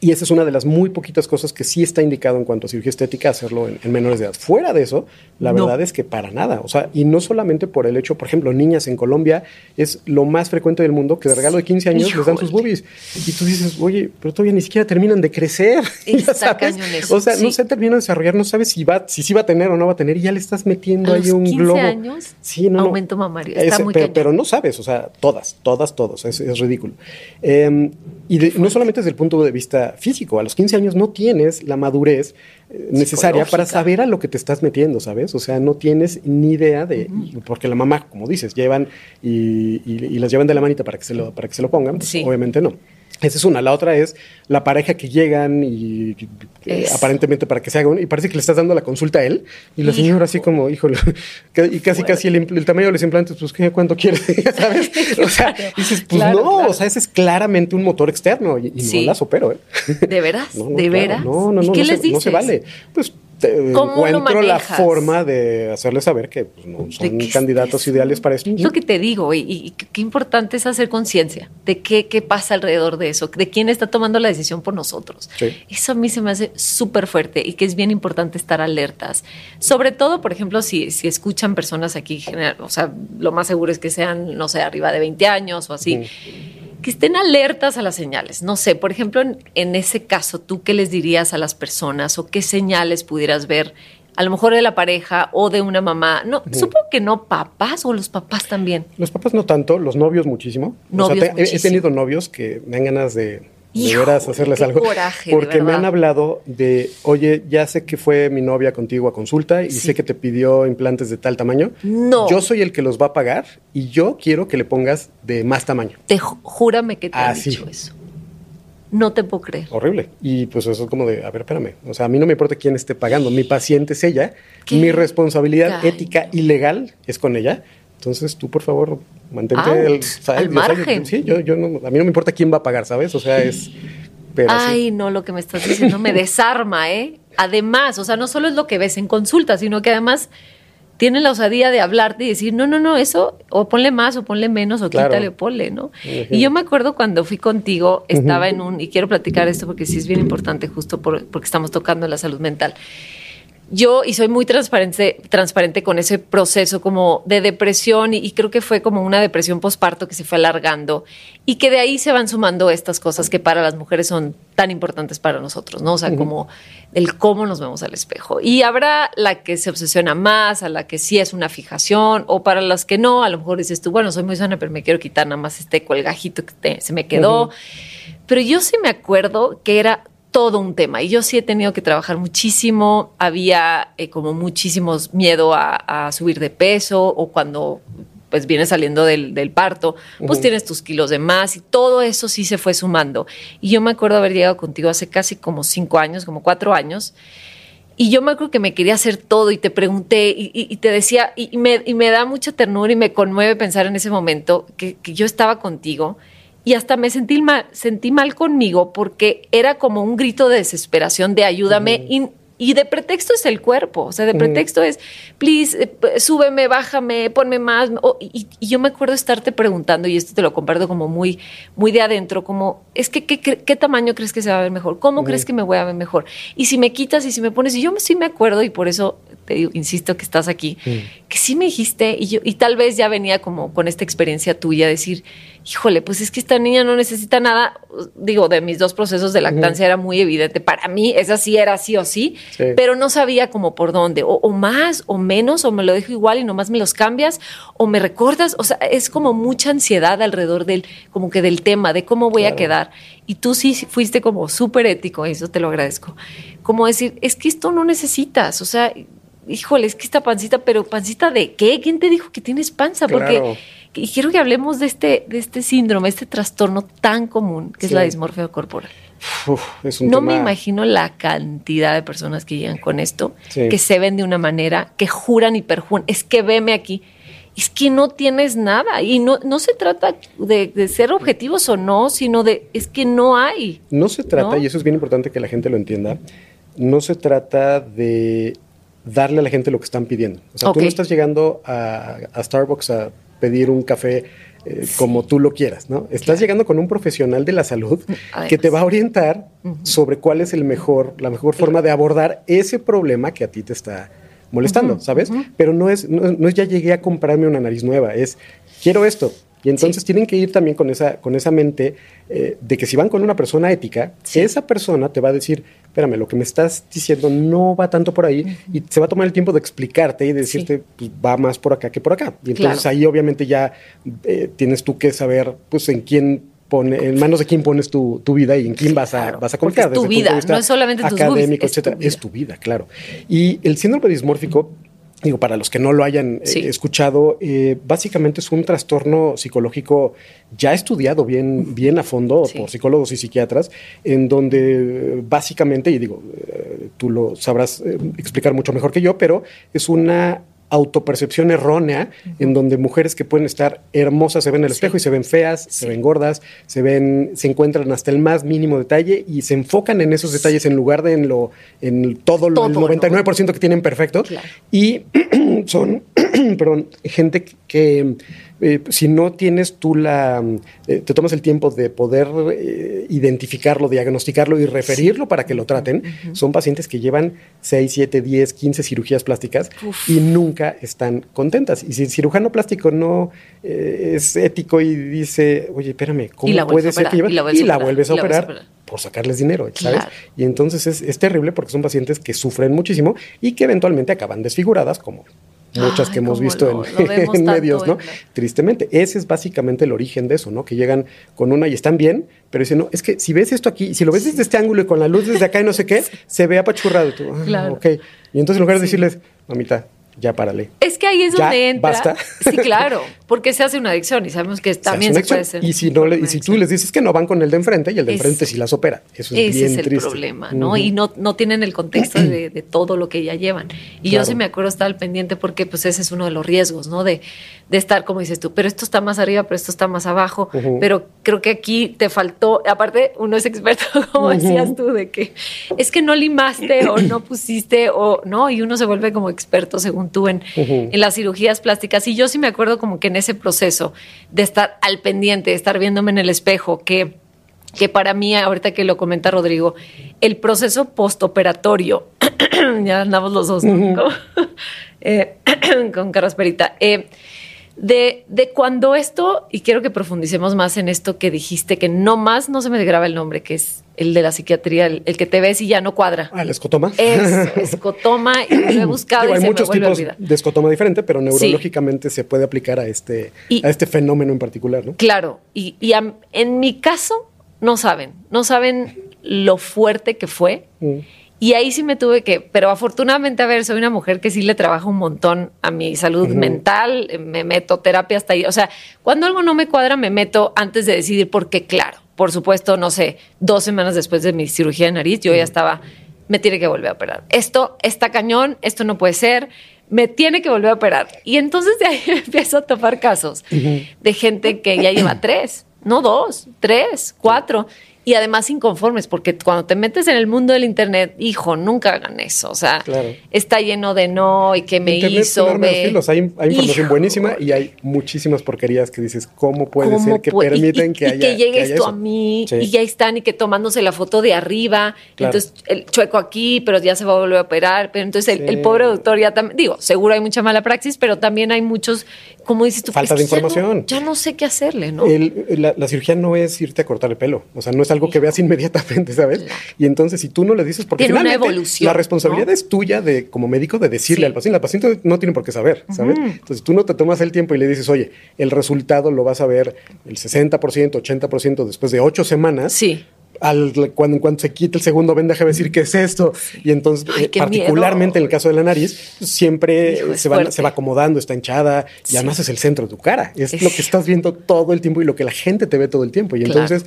y esa es una de las muy poquitas cosas que sí está indicado en cuanto a cirugía estética hacerlo en, en menores de edad. Fuera de eso, la No. verdad es que para nada. O sea, y no solamente por el hecho, por ejemplo, niñas en Colombia es lo más frecuente del mundo que de regalo de 15 años les dan sus Híjole. boobies. Y tú dices, oye, pero todavía ni siquiera terminan de crecer. [laughs] Está sabes. O sea, no se terminan de desarrollar, no sabes si va, si sí va a tener o no va a tener, y ya le estás metiendo A ahí los un 15 globo. años, sí, no, no. aumento mamario. Está muy pero, pero no sabes, o sea, todas, todas, todos, es, es ridículo. Eh, y de- no solamente desde el punto de vista físico, a los 15 años no tienes la madurez eh, necesaria para saber a lo que te estás metiendo, ¿sabes? O sea, no tienes ni idea de, porque la mamá, como dices, llevan y, y- y las llevan de la manita para que se lo, para que se lo pongan, pues, Sí. obviamente no. Esa es una. La otra es la pareja que llegan y eh, aparentemente para que se hagan y parece que le estás dando la consulta a él y la señora así como, híjole, [laughs] y casi casi el, el tamaño de los implantes, pues ¿qué, ¿cuánto quieres? [laughs] ¿Sabes? [laughs] O sea, dices, pues Claro, no, claro. o sea, ese es claramente un motor externo y, y Sí. no las opero, ¿eh? ¿De veras? No, no, ¿De claro, veras? No, no, ¿Y no, qué no, les se, no se dices? vale. Pues te- ¿Cómo lo encuentro la forma de hacerles saber que pues, no son candidatos ideales para esto. Es lo que te digo, y, y qué importante es hacer conciencia de qué, qué pasa alrededor de eso, de quién está tomando la decisión por nosotros. Sí. Eso a mí se me hace súper fuerte y que es bien importante estar alertas. Sobre todo, por ejemplo, si, si escuchan personas aquí, o sea, lo más seguro es que sean, no sé, arriba de 20 años o así. Que estén alertas a las señales. No sé, por ejemplo, en, en ese caso, ¿tú qué les dirías a las personas o qué señales pudieras ver? A lo mejor de la pareja o de una mamá. No, supongo que no papás o los papás también. Los papás no tanto, los novios muchísimo. Novios o sea, te- he- tenido novios que me dan ganas de, de Híjole, veras hacerles algo. coraje, porque me han hablado de, oye, ya sé que fue mi novia contigo a consulta y Sí. sé que te pidió implantes de tal tamaño. No. Yo soy el que los va a pagar y yo quiero que le pongas de más tamaño. Te ju- júrame que te Ah, han sí. dicho eso. No te puedo creer. Horrible. Y pues eso es como de, a ver, espérame. O sea, a mí no me importa quién esté pagando. Mi paciente es ella. Qué Mi responsabilidad ética y legal es con ella. Entonces tú, por favor, mantente Out, el, al Yo, o sea, yo- margen. sí, yo, yo no, a mí no me importa quién va a pagar, ¿sabes? O sea, es... Pero sí. Ay, no, lo que me estás diciendo me desarma, ¿eh? Además, o sea, no solo es lo que ves en consulta, sino que además tienen la osadía de hablarte y decir, no, no, no, eso, o ponle más, o ponle menos, o Claro. quítale, o ponle, ¿no? Y yo me acuerdo cuando fui contigo, estaba en un, y quiero platicar esto porque sí es bien importante, justo por- porque estamos tocando la salud mental. Yo, y soy muy transparente, transparente con ese proceso como de depresión, y, y creo que fue como una depresión posparto que se fue alargando, y que de ahí se van sumando estas cosas que para las mujeres son tan importantes para nosotros, ¿no? O sea, como el cómo nos vemos al espejo. Y habrá la que se obsesiona más, a la que sí es una fijación, o para las que no, a lo mejor dices tú, bueno, soy muy sana, pero me quiero quitar nada más este colgajito que te- se me quedó. Pero yo sí me acuerdo que era todo un tema y yo sí he tenido que trabajar muchísimo. Había eh, como muchísimos miedo a, a subir de peso o cuando pues vienes saliendo del, del parto, pues tienes tus kilos de más y todo eso sí se fue sumando. Y yo me acuerdo haber llegado contigo hace casi como cinco años, como cuatro años. Y yo me acuerdo que me quería hacer todo y te pregunté y, y- y te decía, y, y me, y me da mucha ternura y me conmueve pensar en ese momento que, que yo estaba contigo y hasta me sentí mal, sentí mal conmigo porque era como un grito de desesperación de ayúdame y, y de pretexto es el cuerpo, o sea, de pretexto es, please, eh, súbeme, bájame, ponme más. y, y, yo me acuerdo estarte preguntando, y esto te lo comparto como muy, muy de adentro, como, es que, ¿qué, qué, tamaño crees que se va a ver mejor? ¿Cómo crees que me voy a ver mejor? Y si me quitas y si me pones, y yo sí me acuerdo, y por eso te digo, insisto que estás aquí, que sí me dijiste, y, yo, y tal vez ya venía como con esta experiencia tuya, decir, híjole, pues es que esta niña no necesita nada. Digo, de mis dos procesos de lactancia era muy evidente. Para mí, esa sí era sí o sí, pero no sabía como por dónde. O, más, o menos, o me lo dejo igual y nomás me los cambias, o me recordas. O sea, es como mucha ansiedad alrededor del, como que del tema, de cómo voy a quedar. Y tú sí fuiste como súper ético, eso te lo agradezco. Como decir, es que esto no necesitas. O sea, híjole, es que esta pancita, pero pancita de qué? ¿Quién te dijo que tienes panza? Porque y quiero que hablemos de este, de este síndrome, este trastorno tan común que es la dismorfia corporal. no me imagino la cantidad de personas que llegan con esto, que se ven de una manera, que juran y perjuran, es que veme aquí. Es que no tienes nada y no, no se trata de, ser objetivos o no, sino de es que no hay. No se trata, y eso es bien importante que la gente lo entienda, no se trata de darle a la gente lo que están pidiendo. O sea, tú no estás llegando a, a Starbucks a pedir un café eh, como tú lo quieras, ¿no? Estás llegando con un profesional de la salud [laughs] que te va a orientar sobre cuál es el mejor, la mejor forma de abordar ese problema que a ti te está molestando, ¿sabes? Pero no es, no, es ya llegué a comprarme una nariz nueva, es quiero esto, y entonces tienen que ir también con esa, con esa mente eh, de que si van con una persona ética, esa persona te va a decir, espérame, lo que me estás diciendo no va tanto por ahí y se va a tomar el tiempo de explicarte y de decirte, pues va más por acá que por acá. Y entonces ahí obviamente ya eh, tienes tú que saber, pues en quién pone, en manos de quién pones tu, vida y en quién vas a, vas a confiar. Es tu vida, no es solamente tus académico, etcétera. Es tu vida, claro. Y el síndrome dismórfico digo, para los que no lo hayan eh, escuchado, eh, básicamente es un trastorno psicológico ya estudiado bien, bien a fondo por psicólogos y psiquiatras, en donde básicamente, y digo, eh, tú lo sabrás explicar mucho mejor que yo, pero es una autopercepción errónea en donde mujeres que pueden estar hermosas se ven en el espejo y se ven feas, se ven gordas, se ven, se encuentran hasta el más mínimo detalle y se enfocan en esos detalles en lugar de en lo, en todo, lo, el 99% que tienen perfecto. Y [clears throat] son, [clears throat] perdón, gente que eh, si no tienes tú la, eh, te tomas el tiempo de poder eh, identificarlo, diagnosticarlo y referirlo para que lo traten, son pacientes que llevan 6, 7, 10, 15 cirugías plásticas y nunca están contentas. Y si el cirujano plástico no es ético y dice, oye, espérame, ¿cómo puede ser que? Y la, vuelves a operar por sacarles dinero, ¿sabes? Y entonces es, es, terrible porque son pacientes que sufren muchísimo y que eventualmente acaban desfiguradas, como muchas que hemos visto en, [laughs] medios, ¿no? Tristemente, ese es básicamente el origen de eso, ¿no? Que llegan con una y están bien, pero dicen, no, es que si ves esto aquí, si lo ves desde este ángulo y con la luz desde acá y no sé qué, [laughs] se ve apachurrado. Tú, ah, claro. Ok. Y entonces en lugar de decirles, mamita, ya párale. Es que ahí es donde entra. Basta. Sí, claro, [laughs] porque se hace una adicción y sabemos que también se, puede ser. Y si, no y si tú les dices que no van con el de enfrente y el de enfrente sí las opera. Eso es ese es el problema, ¿no? Y no, no tienen el contexto [clears throat] de, todo lo que ya llevan. Y yo sí me acuerdo estar al pendiente porque pues ese es uno de los riesgos, ¿no? De, de estar, como dices tú, pero esto está más arriba, pero esto está más abajo. Pero creo que aquí te faltó, aparte uno es experto, [laughs] como decías tú, de que es que no limaste o no pusiste o no, y uno se vuelve como experto según tú en, en las cirugías plásticas. Y yo sí me acuerdo como que en ese proceso de estar al pendiente, de estar viéndome en el espejo, que, que para mí, ahorita que lo comenta Rodrigo, el proceso postoperatorio, [clears throat] ya andamos los dos, [laughs] eh, [clears throat] con carrasperita. Eh, de, de, cuando esto, y quiero que profundicemos más en esto que dijiste, que no más no se me graba el nombre, que es el de la psiquiatría, el, que te ves y ya no cuadra. Ah, el escotoma. Es [laughs] escotoma, y lo he buscado. y hay muchos tipos de escotoma diferente, pero neurológicamente se puede aplicar a este, a este fenómeno en particular, ¿no? Claro, y, en mi caso, no saben, no saben lo fuerte que fue. Mm. Y ahí sí me tuve que, pero afortunadamente, a ver, soy una mujer que sí le trabaja un montón a mi salud mental, me meto terapia hasta ahí. O sea, cuando algo no me cuadra, me meto antes de decidir, porque claro, por supuesto, no sé, dos semanas después de mi cirugía de nariz, yo ya estaba, me tiene que volver a operar. Esto está cañón, esto no puede ser, me tiene que volver a operar. Y entonces de ahí [laughs] empiezo a topar casos de gente que ya lleva tres no dos, tres, cuatro. Y además inconformes, porque cuando te metes en el mundo del Internet, hijo, nunca hagan eso. O sea, Claro. está lleno de no y que me Internet hizo. ve-. Hay, hay información Hijo. buenísima y hay muchísimas porquerías que dices, ¿cómo puede ¿Cómo ser que puede? Y- permiten y, que y haya que llegue haya esto eso? a mí Sí. y ya están y que tomándose la foto de arriba Claro. entonces el chueco aquí pero ya se va a volver a operar pero entonces el, Sí. el pobre doctor ya también digo seguro hay mucha mala praxis pero también hay muchos como dices tú Falta de que ya no- información. ya no, sé qué hacerle no El- la, la cirugía no es irte a cortar el pelo, o sea, no es algo que veas inmediatamente, ¿sabes? Y entonces si tú no le dices, porque Tiene una finalmente evolución, la responsabilidad ¿no? es tuya de como médico de decirle Sí. al paciente, el paciente no tiene por qué saber, ¿sabes? Entonces tú no te tomas el tiempo y le dices, oye, el resultado lo vas a ver el 60%, 80% después de ocho semanas. sí al, cuando, en cuanto se quite el segundo ven, déjame decir qué es esto. Y entonces, Ay, eh, particularmente miedo. en el caso de la nariz, siempre Hijo, se, va, fuerte. se va acomodando, está hinchada y además es el centro de tu cara. Es Es- lo que estás viendo todo el tiempo y lo que la gente te ve todo el tiempo. Y Claro. entonces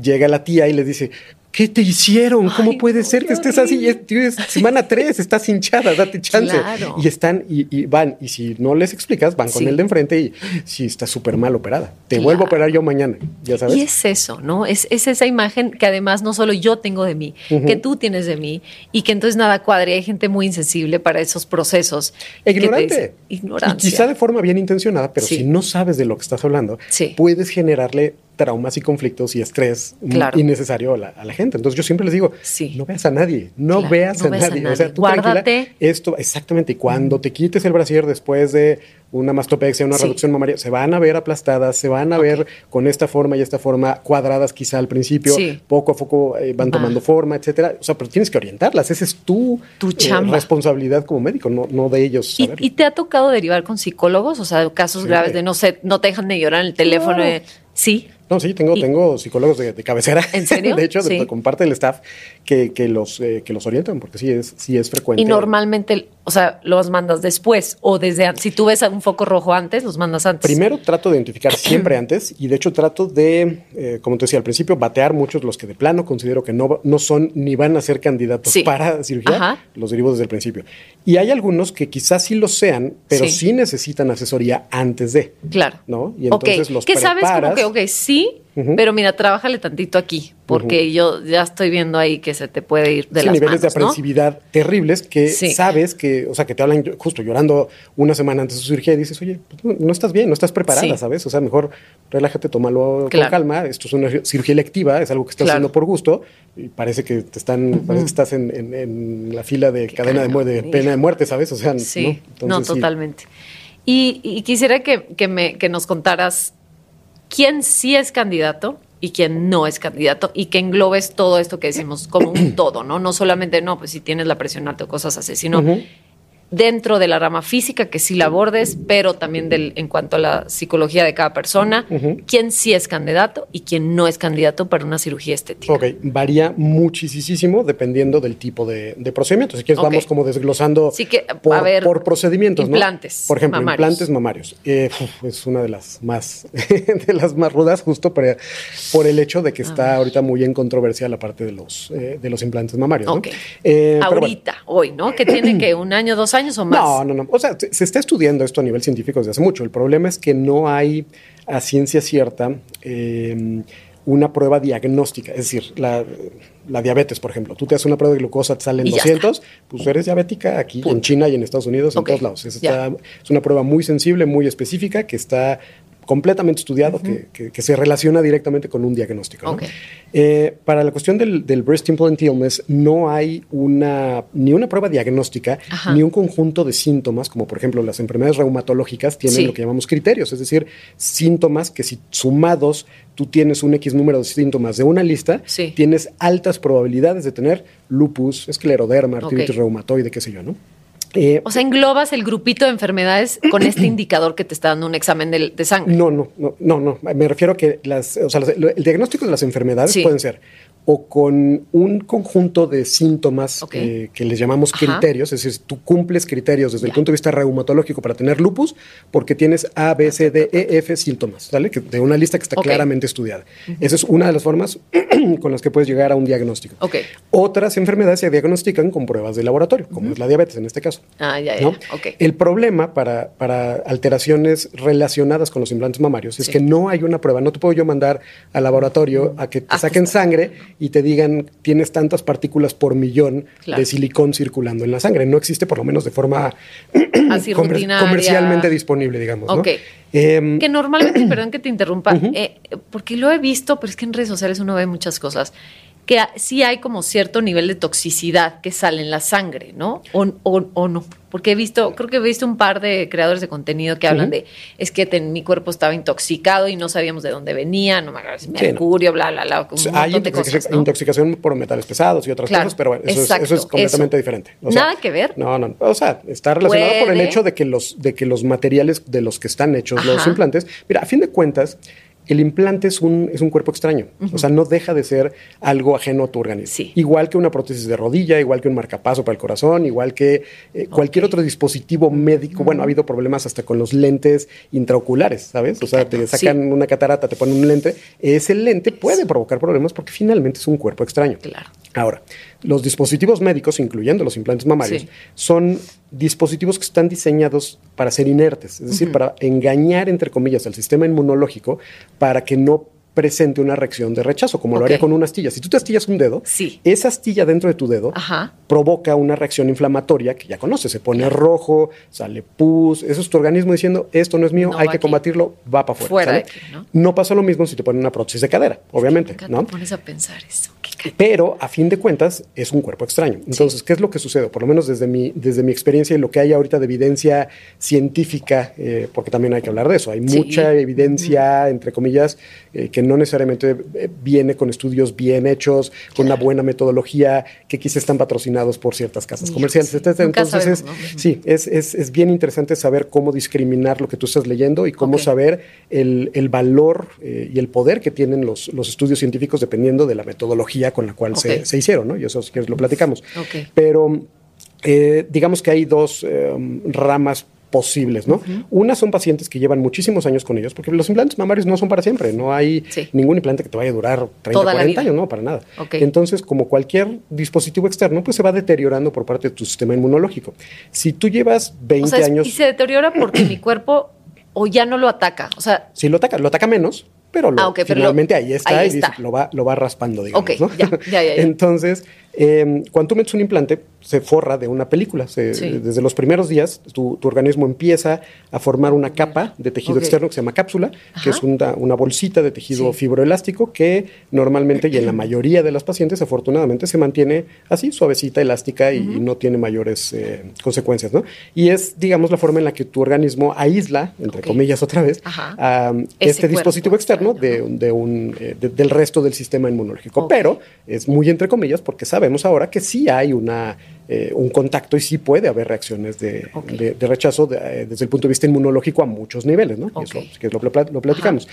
llega la tía y le dice, ¿qué te hicieron? ¿Cómo Ay, puede no, ser que estés así? Es, es semana 3, estás hinchada, date chance. Claro. Y están y, y van. Y si no les explicas, van con Sí. el de enfrente y sí, está súper mal operada. Te Claro. vuelvo a operar yo mañana, ya sabes. Y es eso, ¿no? Es, es esa imagen que además no solo yo tengo de mí, que tú tienes de mí, y que entonces nada cuadre. Hay gente muy insensible para esos procesos. Ignorante. Ignorancia. Y quizá de forma bien intencionada, pero Sí. si no sabes de lo que estás hablando, Sí. puedes generarle traumas y conflictos y estrés Claro. innecesario a la, a la gente. Entonces yo siempre les digo, Sí. no veas a nadie, no, Claro, veas, no a veas a nadie. O nadie. sea, tú Guárdate. esto, exactamente, y cuando te quites el brasier después de una mastopexia, una Sí. reducción mamaria, se van a ver aplastadas, se van a ver con esta forma y esta forma cuadradas quizá al principio, Sí. poco a poco eh, van Va. tomando forma, etcétera. O sea, pero tienes que orientarlas, esa es tu, Tu eh, responsabilidad como médico, no, no de ellos. ¿Y, te ha tocado derivar con psicólogos? O sea, casos Sí. graves de no sé, no te dejan de llorar en el teléfono. Claro. eh, Sí. No, sí, tengo, Y- tengo psicólogos de, de cabecera. ¿En serio? [laughs] de hecho, de- Sí. con parte del staff que, que los, eh, que los orientan, porque sí es, sí es frecuente. Y normalmente, o sea, los mandas después o desde antes. Si tú ves un foco rojo antes, los mandas antes. Primero trato de identificar [clears throat] siempre antes y de hecho trato de, eh, como te decía al principio, batear muchos los que de plano considero que no, no son ni van a ser candidatos Sí. para cirugía, Ajá. los derivo desde el principio. Y hay algunos que quizás sí lo sean, pero Sí. sí, necesitan asesoría antes de. Claro. ¿No? Y entonces Ok, los que sabes como preparas. que, ok, sí, Pero mira, trabájale tantito aquí, porque yo ya estoy viendo ahí que se te puede ir de Sí, las niveles de aprensividad terribles que Sí. sabes que, o sea, que te hablan justo llorando una semana antes de su cirugía y dices, oye, pues, no, no estás bien, no estás preparada, Sí. ¿sabes? O sea, mejor relájate, tómalo Claro. con calma. Esto es una cirugía electiva, es algo que estás Claro. haciendo por gusto y parece que te están, parece que estás en, en- en la fila de cadena de, de pena de muerte, ¿sabes? O sea, Sí, ¿no? Entonces, totalmente. Y, y quisiera que, que me, que nos contaras quién sí es candidato y quién no es candidato y que englobes todo esto que decimos como un [clears throat] todo, ¿no? No solamente, no, pues si tienes la presión alta o cosas así, sino. Dentro de la rama física que sí la abordes, pero también del, en cuanto a la psicología de cada persona, quién sí es candidato y quién no es candidato para una cirugía estética. Ok, varía muchísimo dependiendo del tipo de, de procedimiento. Si quieres, vamos como desglosando Sí que, a por, ver, por procedimientos. ¿no? implantes Por ejemplo, mamarios. implantes mamarios. Eh, uf, es una de las más [laughs] de las más rudas, justo por, por el hecho de que está ahorita muy en controversia la parte de los, eh, de los implantes mamarios. ¿no? Ok. Eh, bueno. Ahorita, hoy, ¿no? Que tiene que un año, dos años o más. No, no, no. O sea, se está estudiando esto a nivel científico desde hace mucho. El problema es que no hay a ciencia cierta eh, una prueba diagnóstica. Es decir, la, la diabetes, por ejemplo. Tú te haces una prueba de glucosa, te salen Y ya 200, pues eres diabética aquí en China y en Estados Unidos, en todos lados. Es, está- es una prueba muy sensible, muy específica, que está completamente estudiado, que, que- que se relaciona directamente con un diagnóstico. ¿no? Eh, para la cuestión del, del breast implant illness, no hay una, ni una prueba diagnóstica, Ajá. ni un conjunto de síntomas, como por ejemplo las enfermedades reumatológicas tienen Sí. lo que llamamos criterios, es decir, síntomas que si sumados tú tienes un X número de síntomas de una lista, Sí. tienes altas probabilidades de tener lupus, escleroderma, artritis reumatoide, qué sé yo, ¿no? Eh, O sea, englobas el grupito de enfermedades con este [clears throat] indicador que te está dando un examen de, de sangre. No, no, no, no, no. Me refiero a que las, o sea, el diagnóstico de las enfermedades Sí. pueden ser o con un conjunto de síntomas eh, que les llamamos Ajá. criterios, es decir, tú cumples criterios desde el punto de vista reumatológico para tener lupus porque tienes A, B, C, D, E, F síntomas, ¿sale? Que- de una lista que está claramente estudiada. Esa es una de las formas [clears throat] con las que puedes llegar a un diagnóstico. Otras enfermedades se diagnostican con pruebas de laboratorio, como es la diabetes en este caso. Ah, ya, ya. ¿no? El problema para, para alteraciones relacionadas con los implantes mamarios es que no hay una prueba. No te puedo yo mandar al laboratorio a que te Ah, saquen sangre y te digan tienes tantas partículas por millón Claro. de silicón circulando en la sangre. No existe, por lo menos de forma [clears throat] Así comer- comercialmente disponible, digamos. ¿no? Ok. Em, Que normalmente, [clears throat] perdón que te interrumpa, eh, porque lo he visto, pero es que en redes sociales uno ve muchas cosas, que sí hay como cierto nivel de toxicidad que sale en la sangre, ¿no? O, o- o no. Porque he visto, creo que he visto un par de creadores de contenido que hablan de, es que ten- mi cuerpo estaba intoxicado y no sabíamos de dónde venía, no me acuerdo, no. mercurio, bla, bla, bla, hay intoxicación por metales pesados y otras Claro, cosas, pero bueno, eso, es, exacto, eso es completamente eso. diferente. ¿Nada que ver? No, no. O sea, está relacionado por el Puede. hecho de que los, de que los materiales de los que están hechos los implantes. Mira, a fin de cuentas, el implante es un, es un cuerpo extraño. O sea, no deja de ser algo ajeno a tu organismo. Sí. Igual que una prótesis de rodilla, igual que un marcapaso para el corazón, igual que eh, cualquier otro dispositivo médico. Bueno, ha habido problemas hasta con los lentes intraoculares, ¿sabes? O sea, te sacan una catarata, te ponen un lente. Ese lente puede provocar problemas porque finalmente es un cuerpo extraño. Claro. Ahora, los dispositivos médicos, incluyendo los implantes mamarios, Sí. son dispositivos que están diseñados para ser inertes, es decir, para engañar, entre comillas, al sistema inmunológico para que no presente una reacción de rechazo, como lo haría con una astilla. Si tú te astillas un dedo, Sí. esa astilla dentro de tu dedo Ajá. provoca una reacción inflamatoria que ya conoces, se pone rojo, sale pus, eso es tu organismo diciendo, esto no es mío, No hay que aquí. combatirlo, va para afuera. Fuera aquí, ¿no? pasa lo mismo si te ponen una prótesis de cadera, obviamente, ¿no? te pones a pensar eso. Pero a fin de cuentas es un cuerpo extraño. Entonces, ¿qué es lo que sucede? Por lo menos desde mi, desde mi experiencia y lo que hay ahorita de evidencia científica, eh, porque también hay que hablar de eso. Hay Sí. mucha evidencia, entre comillas, eh, que no necesariamente eh, viene con estudios bien hechos, con una buena metodología, que quizás están patrocinados por ciertas casas comerciales, Entonces, sí, es, es- es bien interesante saber cómo discriminar lo que tú estás leyendo y cómo saber el, el valor eh, y el poder que tienen los, los estudios científicos dependiendo de la metodología con la cual se, se hicieron, ¿no? Y eso si quieres lo platicamos. Pero eh, digamos que hay dos eh, ramas posibles, ¿no? Una son pacientes que llevan muchísimos años con ellos, porque los implantes mamarios no son para siempre, no hay Sí. ningún implante que te vaya a durar 30, Toda la 40 vida. años, no, para nada. Entonces, como cualquier dispositivo externo, pues se va deteriorando por parte de tu sistema inmunológico. Si tú llevas 20 O sea, es- años... y se deteriora porque mi cuerpo o ya no lo ataca. O sea, Sí, lo ataca, lo ataca menos, pero, lo- Ah, pero finalmente lo- ahí está ahí y dice, lo, va, lo va raspando, digamos. Ok, ¿no? ya, ya, ya, ya. [laughs] Entonces, eh, cuando tú metes un implante, se forra de una película. Se- Sí. Desde los primeros días, tu, tu organismo empieza a formar una capa de tejido Ok. externo que se llama cápsula, Ajá. que es una, una bolsita de tejido Sí. fibroelástico que normalmente y en la mayoría de las pacientes, afortunadamente, se mantiene así, suavecita, elástica y, y no tiene mayores eh, consecuencias. ¿no? Y es, digamos, la forma en la que tu organismo aísla, entre Ok. comillas otra vez, a este dispositivo externo de, de un, eh, de- del resto del sistema inmunológico. Ok. Pero es muy entre comillas porque sabemos ahora que sí hay una, eh, un contacto y sí puede haber reacciones de, Ok. de- de rechazo de- eh, desde el punto de vista inmunológico a muchos niveles, ¿no? Y Ok. eso, si quieres, lo, lo platicamos.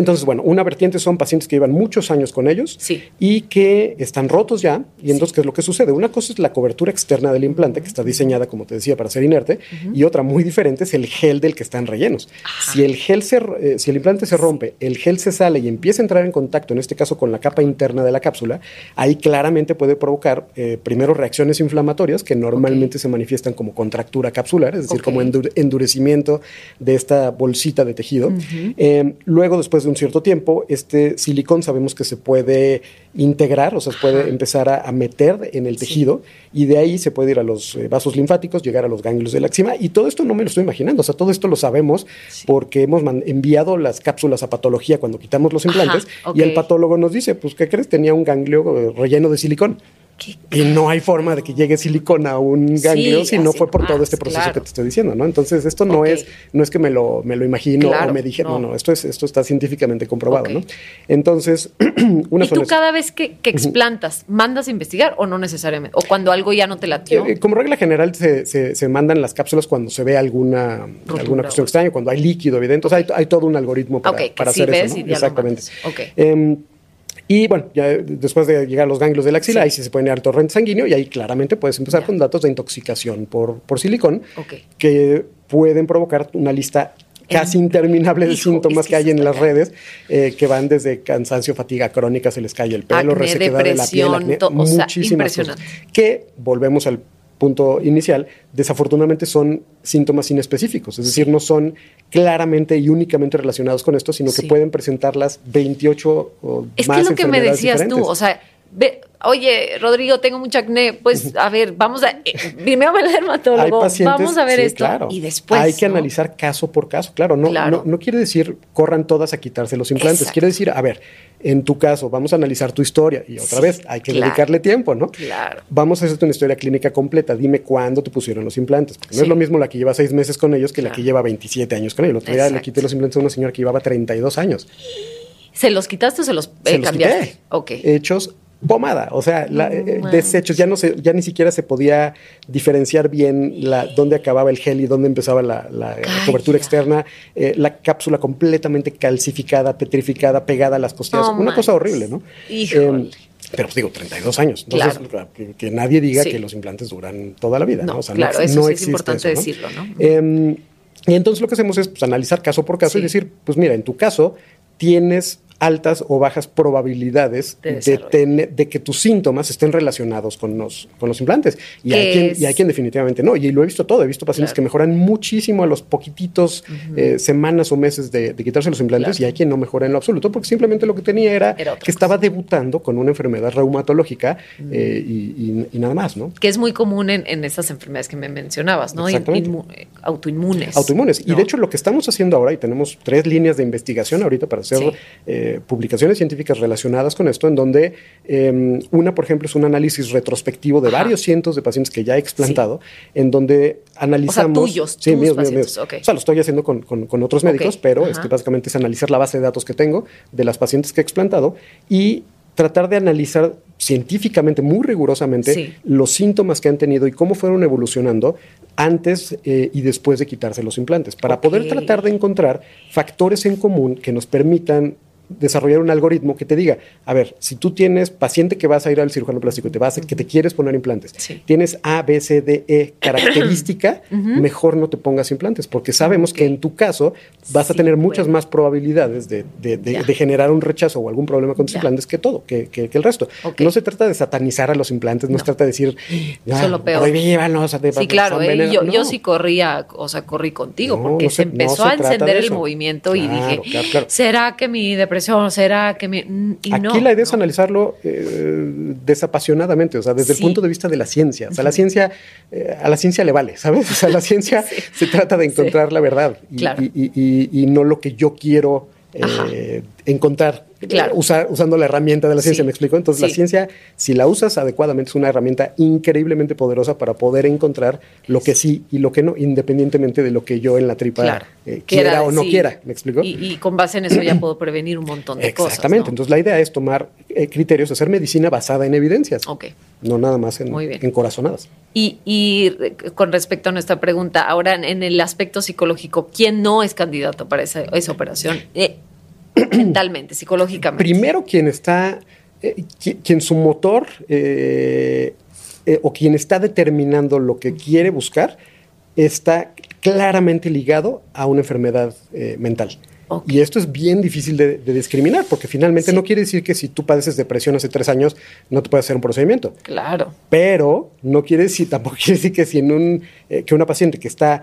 Entonces, bueno, una vertiente son pacientes que llevan muchos años con ellos Sí. y que están rotos ya. Y entonces, ¿qué es lo que sucede? Una cosa es la cobertura externa del implante, que está diseñada, como te decía, para ser inerte, y otra muy diferente es el gel del que están rellenos. Si el gel se, eh, si el implante se rompe, el gel se sale y empieza a entrar en contacto, en este caso con la capa interna de la cápsula, ahí claramente puede provocar eh, primero reacciones inflamatorias que normalmente se manifiestan como contractura capsular, es decir, como endu- endurecimiento de esta bolsita de tejido. Eh, luego, después de un cierto tiempo, este silicón sabemos que se puede integrar, o sea, se puede empezar a, a meter en el tejido y de ahí se puede ir a los eh, vasos linfáticos, llegar a los ganglios de la axila y todo esto no me lo estoy imaginando, o sea, todo esto lo sabemos porque hemos enviado las cápsulas a patología cuando quitamos los Ajá, implantes y el patólogo nos dice, pues, ¿qué crees? Tenía un ganglio eh, relleno de silicón. ¿Qué? Y no hay forma de que llegue silicona a un ganglio Sí, si no fue por todo más, este proceso claro. que te estoy diciendo, ¿no? Entonces, esto no es no es que me lo, me lo imagino Claro, o me dije, no, no. no, esto, es, esto está científicamente comprobado. ¿no? Entonces, [clears throat] una ¿Y tú cada vez que, que explantas, mandas a investigar o no necesariamente? ¿O cuando algo ya no te latió? Eh, como regla general se, se- se mandan las cápsulas cuando se ve alguna, Rotura alguna cuestión extraña, cuando hay líquido evidente. O sea, hay, hay todo un algoritmo para, Ok, que para sí hacer ves eso, y ¿no? Exactamente. Ok. Em, Y bueno, ya después de llegar a los ganglios de la axila, ahí sí se puede ir al torrente sanguíneo y ahí claramente puedes empezar Ya. con datos de intoxicación por, por silicón que pueden provocar una lista casi En- interminable de Hijo, síntomas es que que hay en las redes eh, que van desde cansancio, fatiga crónica, se les cae el pelo, Acné, resequedad de la piel, acné, o sea, muchísimas cosas. Que, volvemos al punto inicial, desafortunadamente son síntomas inespecíficos, es decir, no son claramente y únicamente relacionados con esto, sino que pueden presentar las 28 o Es más que es lo que me decías diferentes. tú, o sea, ve, oye, Rodrigo, tengo mucho acné, pues [laughs] a ver, vamos a, eh, primero al Hay dermatólogo, pacientes- vamos a ver sí, esto claro. y después. Hay que ¿no? analizar caso por caso, claro. No, Claro. no, no quiere decir corran todas a quitarse los implantes. Exacto. Quiere decir, a ver, en tu caso, vamos a analizar tu historia y otra Sí, vez hay que claro. dedicarle tiempo, ¿no? Claro. Vamos a hacerte una historia clínica completa. Dime cuándo te pusieron los implantes. Porque no es lo mismo la que lleva seis meses con ellos que la que lleva 27 años con ellos. El otro día le quité los implantes a una señora que llevaba 32 años. ¿Se los quitaste o se los, eh, Se los cambiaste? quité. Ok. Hechos pomada, o sea, la- eh, desechos, ya no se, ya ni siquiera se podía diferenciar bien la, dónde acababa el gel y dónde empezaba la, la cobertura externa, eh, la cápsula completamente calcificada, petrificada, pegada a las costillas, una cosa horrible, ¿no? Híjole. Em, pero pues digo, 32 años. Entonces, que, que nadie diga Sí. que los implantes duran toda la vida. No, No, O sea, claro, no, eso no sí es importante decirlo, ¿no? Em, y entonces lo que hacemos es pues, analizar caso por caso Sí. y decir, pues mira, en tu caso tienes altas o bajas probabilidades De tener- de que tus síntomas estén relacionados con los, con los implantes. Y hay, quien, es- y hay quien definitivamente no. Y lo he visto todo. He visto pacientes Claro. que mejoran muchísimo a los poquititos eh, semanas o meses de, de quitarse los implantes Claro. y hay quien no mejora en lo absoluto porque simplemente lo que tenía era, que estaba debutando con una enfermedad reumatológica eh, y, y- y nada más, ¿no? Que es muy común en, en estas enfermedades que me mencionabas, ¿no? Eh, autoinmunes. autoinmunes. Y de hecho lo que estamos haciendo ahora, y tenemos tres líneas de investigación ahorita para hacer Sí. eh, publicaciones científicas relacionadas con esto, en donde eh, una, por ejemplo, es un análisis retrospectivo de Ajá. varios cientos de pacientes que ya he explantado, en donde analizamos... tuyos, sí, tus míos, pacientes, míos. O sea, lo estoy haciendo con, con- con otros médicos, pero este, básicamente es analizar la base de datos que tengo de las pacientes que he explantado y tratar de analizar científicamente, muy rigurosamente, Sí. los síntomas que han tenido y cómo fueron evolucionando antes eh, y después de quitarse los implantes, para poder tratar de encontrar factores en común que nos permitan desarrollar un algoritmo que te diga, a ver, si tú tienes paciente que vas a ir al cirujano plástico y te vas a- que te quieres poner implantes, Sí. tienes A, B, C, D, E [coughs] característica, mejor no te pongas implantes, porque sabemos que en tu caso vas a tener muchas bueno. más probabilidades de, de- de- Ya. de generar un rechazo o algún problema con tus Ya. implantes que todo, que, que- que el resto. No se trata de satanizar a los implantes, no, No. se trata de decir, Eso es lo peor. Sí, claro, ¿eh? veneno". yo, No. yo sí corría, o sea, corrí contigo, No, porque se, empezó a encender de el movimiento y dije, claro, claro. ¿será que mi depresión, será que mi... mm, Y Aquí no, la idea es analizarlo eh, desapasionadamente, o sea, desde Sí. el punto de vista de la ciencia. O sea, la ciencia, eh, a la ciencia le vale, ¿sabes? O sea, la [laughs] ciencia se trata de encontrar la verdad y, Claro. y- y- y- y no lo que yo quiero eh, encontrar Claro. eh, usar, usando la herramienta de la ciencia, Sí. ¿me explico? Entonces, la ciencia, si la usas adecuadamente, es una herramienta increíblemente poderosa para poder encontrar lo que sí y lo que no, independientemente de lo que yo en la tripa Claro. eh, Quiera o no quiera, ¿me explico? Y, y con base en eso ya puedo prevenir un montón de cosas. Exactamente. ¿no? Entonces la idea es tomar eh, criterios, hacer medicina basada en evidencias, Ok. no nada más en, Muy bien. en corazonadas. Y, con respecto a nuestra pregunta, ahora en, en el aspecto psicológico, ¿quién no es candidato para esa, esa operación? Eh, mentalmente, [clears throat] psicológicamente. Primero quien está, eh, qui- quien su motor eh, eh, o quien está determinando lo que quiere buscar está claramente ligado a una enfermedad mental. Y esto es bien difícil de, de discriminar, porque finalmente Sí. no quiere decir que si tú padeces depresión hace tres años no te puedes hacer un procedimiento. Claro. pero no quiere decir, tampoco quiere decir que si en un, eh, que una paciente que está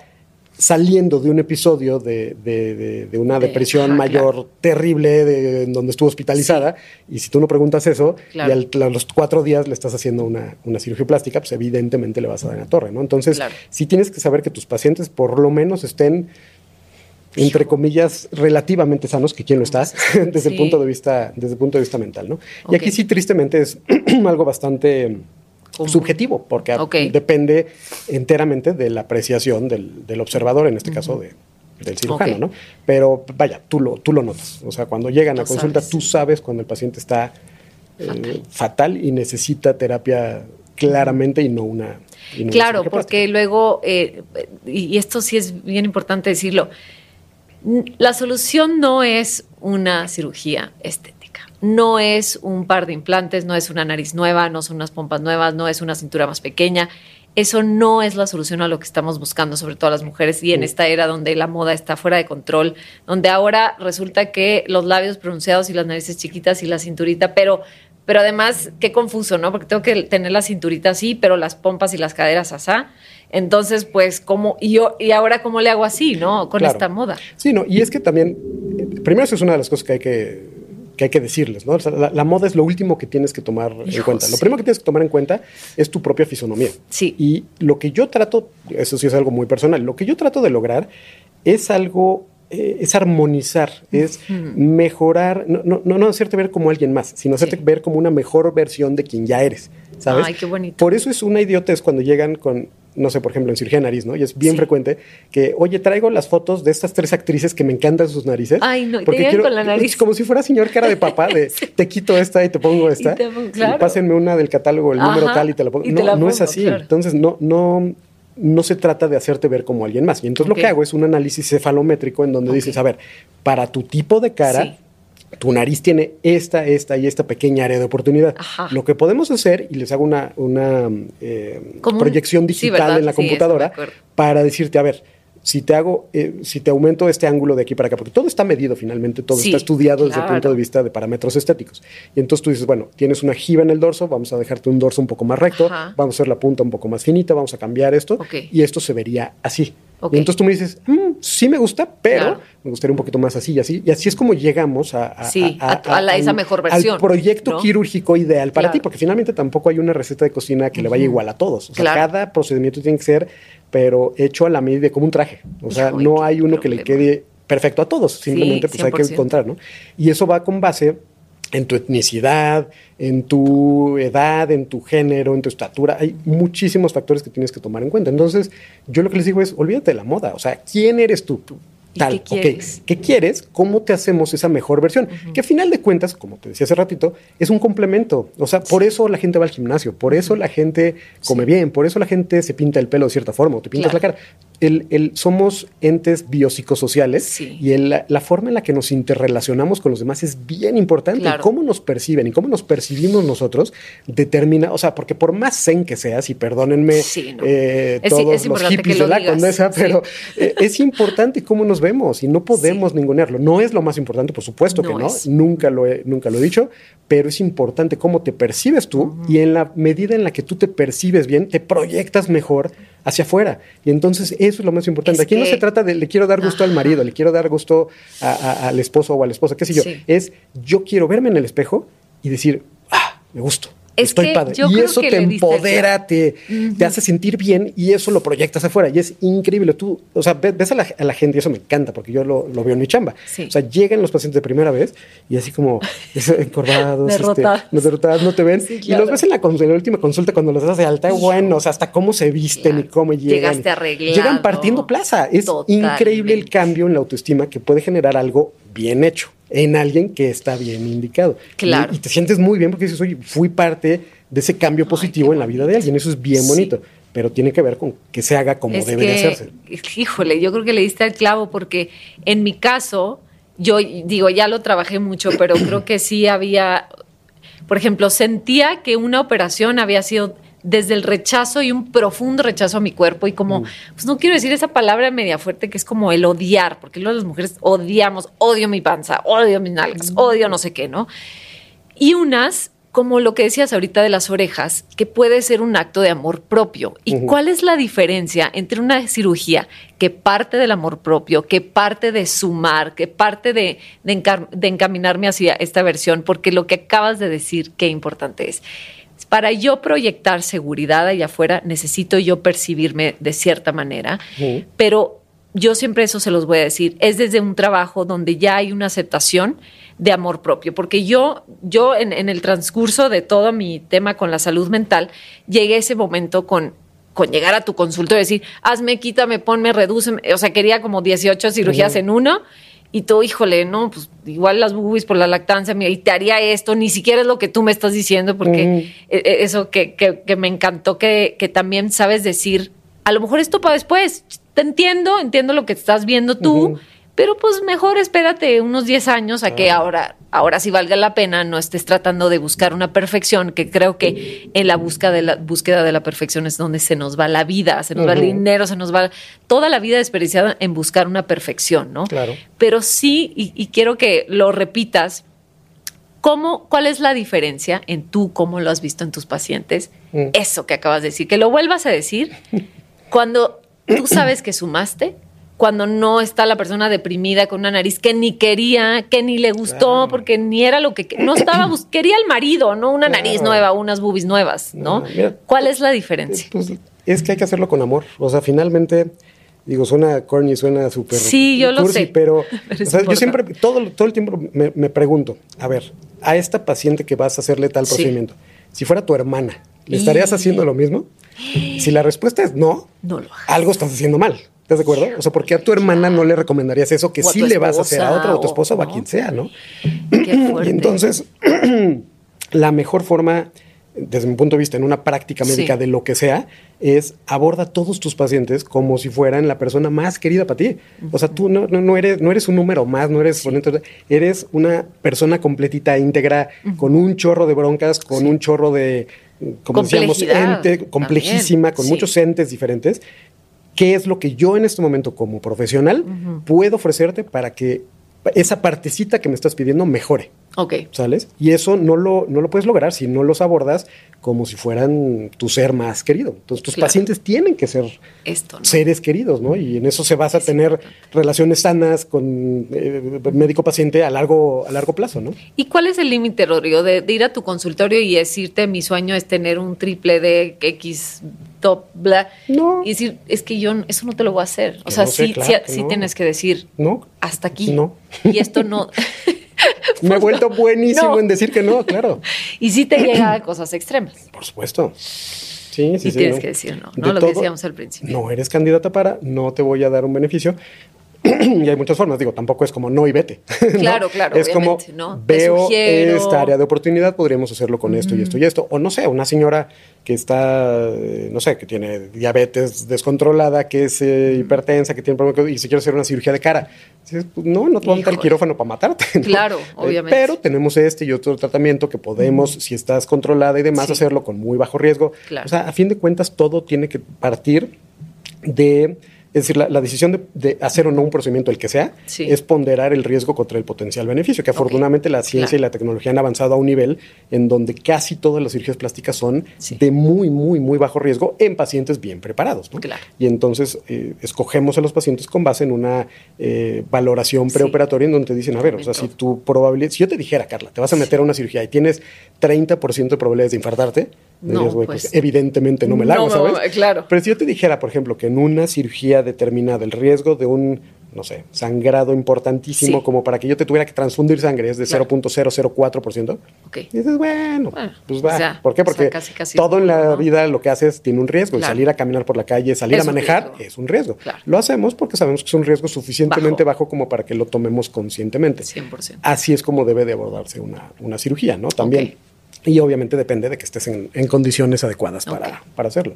saliendo de un episodio de, de- de- de una De- depresión ajá, mayor claro. terrible, de, en donde estuvo hospitalizada, y si tú no preguntas eso, Claro. y al- a los cuatro días le estás haciendo una, una cirugía plástica, pues evidentemente le vas a dar en la torre, ¿no? Entonces, Claro. sí tienes que saber que tus pacientes por lo menos estén entre comillas, relativamente sanos, que quién lo está, [laughs] [laughs] desde el punto de vista, desde el punto de vista mental, ¿no? Y aquí sí, tristemente, es [clears throat] algo bastante Subjetivo, porque depende enteramente de la apreciación del, del observador, en este caso de, del cirujano. ¿no? Pero vaya, tú lo, tú lo notas. O sea, cuando llegan a consulta, sabes. tú sabes cuando el paciente está eh, fatal. y necesita terapia claramente y no una. y no una Claro, porque luego, eh, y esto sí es bien importante decirlo, la solución no es una cirugía estética. No es un par de implantes, no es una nariz nueva, no son unas pompas nuevas, no es una cintura más pequeña. Eso no es la solución a lo que estamos buscando, sobre todo las mujeres, y en esta era donde la moda está fuera de control, donde ahora resulta que los labios pronunciados y las narices chiquitas y la cinturita, pero, pero además, qué confuso, ¿no? Porque tengo que tener la cinturita así, pero las pompas y las caderas asá. Entonces, pues, ¿cómo? Y, yo, y ahora, ¿cómo le hago así, no? Con Claro. esta moda. Sí, no, y es que también, eh, primero eso es una de las cosas que hay que, que hay que decirles, ¿no? O sea, la, la moda es lo último que tienes que tomar en cuenta. Lo primero que tienes que tomar en cuenta es tu propia fisonomía. Sí. Y lo que yo trato, eso sí es algo muy personal, lo que yo trato de lograr es algo, eh, es armonizar, es mejorar, no, no, no, no hacerte ver como alguien más, sino hacerte Sí. ver como una mejor versión de quien ya eres, ¿sabes? Ay, qué bonito. Por eso es una idiotez cuando llegan con, no sé, por ejemplo, en cirugía de nariz, ¿no? Y es bien Sí. frecuente que, oye, traigo las fotos de estas tres actrices que me encantan sus narices. Ay, no, y te llegan con la [laughs] nariz. Como si fuera señor cara de papá, de [laughs] te quito esta y te pongo esta. te claro. pásenme una del catálogo, el número tal y te la pongo. y no, no es así. claro. Entonces, no, no, no se trata de hacerte ver como alguien más. Y entonces lo que hago es un análisis cefalométrico en donde dices, a ver, para tu tipo de cara, Sí. Tu nariz tiene esta, esta y esta pequeña área de oportunidad. Ajá. Lo que podemos hacer, y les hago una, una eh, proyección digital en la Sí, computadora para decirte, a ver, si te hago, eh, si te aumento este ángulo de aquí para acá, porque todo está medido finalmente, todo Sí, está estudiado desde el punto de vista de parámetros estéticos. Y entonces tú dices, bueno, tienes una jiba en el dorso, vamos a dejarte un dorso un poco más recto, Ajá. vamos a hacer la punta un poco más finita, vamos a cambiar esto, y esto se vería así. Ok. Y entonces tú me dices, "Mm, sí me gusta, pero Claro. me gustaría un poquito más así y así. Y así es como llegamos a, a- Sí, a tu- a la- esa mejor al versión, proyecto ¿no? quirúrgico ideal para Claro. ti, porque finalmente tampoco hay una receta de cocina que le vaya igual a todos. O sea, Claro. cada procedimiento tiene que ser, pero hecho a la medida, como un traje. O sea, no hay uno que le quede perfecto a todos. Simplemente pues hay que 100%. encontrar, ¿no? Y eso va con base en tu etnicidad, en tu edad, en tu género, en tu estatura. Hay muchísimos factores que tienes que tomar en cuenta. Entonces, yo lo que les digo es, olvídate de la moda. O sea, ¿quién eres tú? ¿Y Tal, qué quieres? ¿Qué quieres? ¿Cómo te hacemos esa mejor versión? Que a final de cuentas, como te decía hace ratito, es un complemento. O sea, por eso la gente va al gimnasio, por eso la gente come bien, por eso la gente se pinta el pelo de cierta forma o te pintas Claro. la cara. El, el- somos entes biopsicosociales Sí. y el- la, la forma en la que nos interrelacionamos con los demás es bien importante. Claro. Y cómo nos perciben y cómo nos percibimos nosotros determina, o sea, porque por más zen que seas, y perdónenme Sí, no. eh, Es- todos es los hippies lo de la condesa, sí. pero eh, es importante cómo nos vemos y no podemos ningunearlo. No es lo más importante, por supuesto que No es. nunca lo, he, nunca lo he dicho, pero es importante cómo te percibes tú y en la medida en la que tú te percibes bien, te proyectas mejor hacia afuera. Y entonces eso es lo más importante. Es Aquí no se trata de le quiero dar gusto al marido, le quiero dar gusto a- a- al esposo o a la esposa, qué sé yo. Sí. Es yo quiero verme en el espejo y decir, ah, me gusto. Es Estoy que padre. yo Y creo eso que te empodera, te, te hace sentir bien y eso lo proyectas afuera. Y es increíble. Tú, o sea, ves, a, la, a la gente y eso me encanta porque yo lo, lo veo en mi chamba. Sí. O sea, llegan los pacientes de primera vez y así como [laughs] encorvados, Derrotados. este, derrotados, no te ven. Sí, Y los ves en la, en la última consulta cuando los das de alta. Bueno, o sea, hasta cómo se visten y cómo llegan. Llegaste arreglado. Llegan partiendo plaza. Es Totalmente. increíble el cambio en la autoestima que puede generar algo bien hecho en alguien que está bien indicado. Claro. Y, y te sientes muy bien porque dices, oye, fui parte de ese cambio positivo en la vida de alguien. Eso es bien Sí. bonito. Pero tiene que ver con que se haga como Es debe de hacerse. Híjole, yo creo que le diste al clavo porque en mi caso, yo digo, ya lo trabajé mucho, pero creo que sí había, por ejemplo, sentía que una operación había sido desde el rechazo y un profundo rechazo a mi cuerpo y como, pues no quiero decir esa palabra media fuerte que es como el odiar, porque luego las mujeres odiamos, odio mi panza, odio mis nalgas, odio no sé qué, ¿no? Y unas, como lo que decías ahorita de las orejas, que puede ser un acto de amor propio. ¿Y cuál es la diferencia entre una cirugía que parte del amor propio, que parte de sumar, que parte de, de, encar- de encaminarme hacia esta versión? Porque lo que acabas de decir, qué importante es. Para yo proyectar seguridad allá afuera, necesito yo percibirme de cierta manera, pero yo siempre eso se los voy a decir, es desde un trabajo donde ya hay una aceptación de amor propio, porque yo, yo en, en el transcurso de todo mi tema con la salud mental, llegué a ese momento con, con llegar a tu consultorio y decir, hazme, quítame, ponme, redúceme, o sea, quería como 18 cirugías en uno, y tú, híjole, no, pues igual las boobies por la lactancia, mira, y te haría esto, ni siquiera es lo que tú me estás diciendo, porque Ujú. eh, eh, eso que, que- que me encantó que, que también sabes decir, a lo mejor esto para después, te entiendo, entiendo lo que estás viendo tú. Pero pues mejor espérate unos 10 años a que Ah. ahora ahora sí valga la pena, no estés tratando de buscar una perfección, que creo que en la búsqueda de la, búsqueda de la perfección es donde se nos va la vida, se nos va el dinero, se nos va toda la vida desperdiciada en buscar una perfección, ¿no? Claro. Pero sí, y, y quiero que lo repitas, ¿Cómo, ¿Cuál es la diferencia en tú, cómo lo has visto en tus pacientes? Mm. Eso que acabas de decir, que lo vuelvas a decir cuando tú sabes que sumaste, cuando no está la persona deprimida con una nariz que ni quería, que ni le gustó, Claro. porque ni era lo que no estaba quería el marido, no una nariz nueva, unas boobies nuevas, ¿no? No, mira, ¿Cuál es la diferencia? Pues es que hay que hacerlo con amor. O sea, finalmente, digo, suena corny, suena súper. Sí, yo lo sé. Pero, [laughs] o sea, yo siempre, todo, todo el tiempo me, me pregunto, a ver, a esta paciente que vas a hacerle tal Sí. procedimiento, si fuera tu hermana, ¿le Y- estarías haciendo lo mismo? Si la respuesta es no, No lo hagas. algo estás haciendo mal. ¿Estás de acuerdo? O sea, ¿por qué a tu hermana no le recomendarías eso que sí le vas a hacer a otra o a tu esposa o a quien sea, ¿no? Qué [clears throat] fuerte. Y entonces, [clears throat] la mejor forma, desde mi punto de vista, en una práctica médica Sí. de lo que sea, es aborda a todos tus pacientes como si fueran la persona más querida para ti. O sea, tú no, no, no eres, no eres un número más, no eres bonito, eres una persona completita, íntegra, con un chorro de broncas, con un chorro de, como decíamos, ente, también, complejísima, con sí. muchos entes diferentes. ¿Qué es lo que yo en este momento como profesional puedo ofrecerte para que esa partecita que me estás pidiendo mejore? Ok. ¿Sales? Y eso no lo, no lo puedes lograr si no los abordas como si fueran tu ser más querido. Entonces, tus Claro. pacientes tienen que ser Esto, ¿no? seres queridos, ¿no? Y en eso se basa tener relaciones sanas con eh, médico-paciente a largo, a largo plazo, ¿no? ¿Y cuál es el límite, Rodrigo, de, de ir a tu consultorio y decirte mi sueño es tener un triple de X top, bla? No. Y decir, es que yo eso no te lo voy a hacer. O sea, no sé, sí, claro sí, que sí no. tienes que decir, ¿No? hasta aquí. No. Y esto no. [laughs] Me he vuelto buenísimo No. en decir que no, claro. [laughs] y sí te [clears throat] llega a cosas extremas. Por supuesto. Sí, sí, y sí. tienes ¿no? que decir no, De ¿no? Lo todo, que decíamos al principio. No eres candidata para, no te voy a dar un beneficio. [clears throat] y hay muchas formas, digo, tampoco es como no y vete. [laughs] ¿no? Claro, claro, Es como ¿no? Veo esta área de oportunidad, podríamos hacerlo con esto y esto y esto. O no sé, una señora que está, eh, no sé, que tiene diabetes descontrolada, que es eh, hipertensa, que tiene problemas y se quiere hacer una cirugía de cara. Pues, no, no te van a el quirófano para matarte. ¿no? Claro, Eh, obviamente. Pero tenemos este y otro tratamiento que podemos, si estás controlada y demás, Sí. hacerlo con muy bajo riesgo. Claro. O sea, a fin de cuentas, todo tiene que partir de, es decir, la, la decisión de, de hacer o no un procedimiento, el que sea, Sí. es ponderar el riesgo contra el potencial beneficio, que afortunadamente la ciencia claro. y la tecnología han avanzado a un nivel en donde casi todas las cirugías plásticas son Sí. de muy, muy, muy bajo riesgo en pacientes bien preparados. ¿no? Claro. Y entonces eh, escogemos a los pacientes con base en una eh, valoración Sí. preoperatoria en donde te dicen, a ver, o sea, si tu probabilidad, si yo te dijera, Carla, te vas a meter a una cirugía y tienes 30% de probabilidades de infartarte, No, dirías, güey, pues, pues, evidentemente no me la hago, no ¿sabes? claro. Pero si yo te dijera, por ejemplo, que en una cirugía determinada el riesgo de un, no sé, sangrado importantísimo, Sí. como para que yo te tuviera que transfundir sangre, es de Claro. 0.004%, Ok. dices, bueno, Bueno, pues va. o sea, ¿Por qué? o sea, Porque casi, casi todo en la ¿no? vida lo que haces tiene un riesgo. y. Salir a caminar por la calle, salir Es a manejar, es un riesgo. Claro. Lo hacemos porque sabemos que es un riesgo suficientemente bajo, como para que lo tomemos conscientemente. 100%. Así es como debe de abordarse una, una cirugía, ¿no? También. Ok. Y obviamente depende de que estés en, en condiciones adecuadas para, para hacerlo.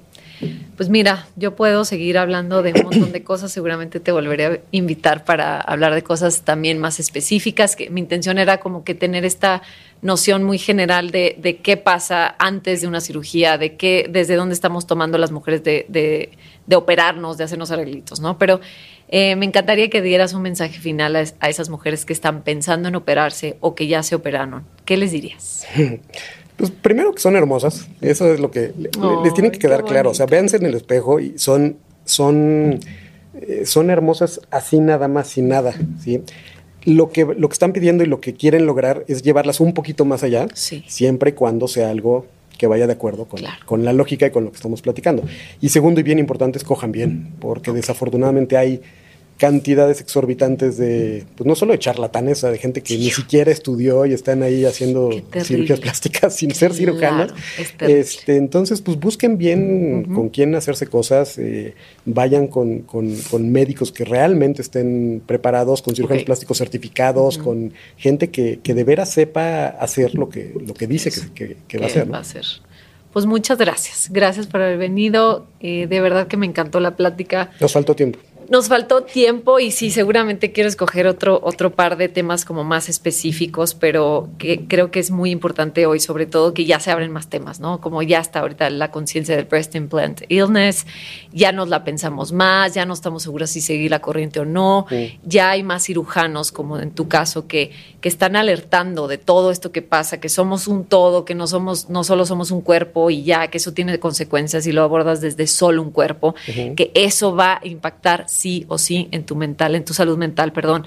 Pues mira, yo puedo seguir hablando de un montón de cosas, seguramente te volveré a invitar para hablar de cosas también más específicas, que mi intención era como que tener esta noción muy general de, de qué pasa antes de una cirugía, de qué, desde dónde estamos tomando las mujeres de, de- de operarnos, de hacernos arreglitos, ¿no? Pero eh, me encantaría que dieras un mensaje final a, a esas mujeres que están pensando en operarse o que ya se operaron. ¿Qué les dirías? [laughs] Pues primero que son hermosas, eso es lo que le- les tiene que quedar claro. O sea, véanse en el espejo y son, son, eh, son hermosas así nada más, sin nada, ¿sí? Lo que, lo que están pidiendo y lo que quieren lograr es llevarlas un poquito más allá, Sí. siempre y cuando sea algo que vaya de acuerdo con, Claro. con la lógica y con lo que estamos platicando. Y segundo y bien importante, escojan bien, porque desafortunadamente hay cantidades exorbitantes de, pues no solo de charlatanes, de gente que ni siquiera estudió y están ahí haciendo cirugías plásticas sin ser Claro, cirujanas. es terrible. Este, entonces, pues busquen bien con quién hacerse cosas, eh, vayan con, con- con médicos que realmente estén preparados, con cirujanos plásticos certificados, con gente que, que de veras sepa hacer lo que, lo que dice que, que- que va a ¿Qué hacer. ¿no? va a hacer? Pues muchas gracias. Gracias por haber venido. Eh, de verdad que me encantó la plática. Nos faltó tiempo. Nos faltó tiempo y sí, seguramente quiero escoger otro, otro par de temas como más específicos, pero que creo que es muy importante hoy, sobre todo que ya se abren más temas, ¿no? Como ya está ahorita la conciencia del breast implant illness, ya nos la pensamos más, ya no estamos seguros si seguir la corriente o no, ya hay más cirujanos, como en tu caso, que, que están alertando de todo esto que pasa, que somos un todo, que no somos, no solo somos un cuerpo y ya, que eso tiene consecuencias y lo abordas desde solo un cuerpo, que eso va a impactar sí o sí en tu mental, en tu salud mental, perdón.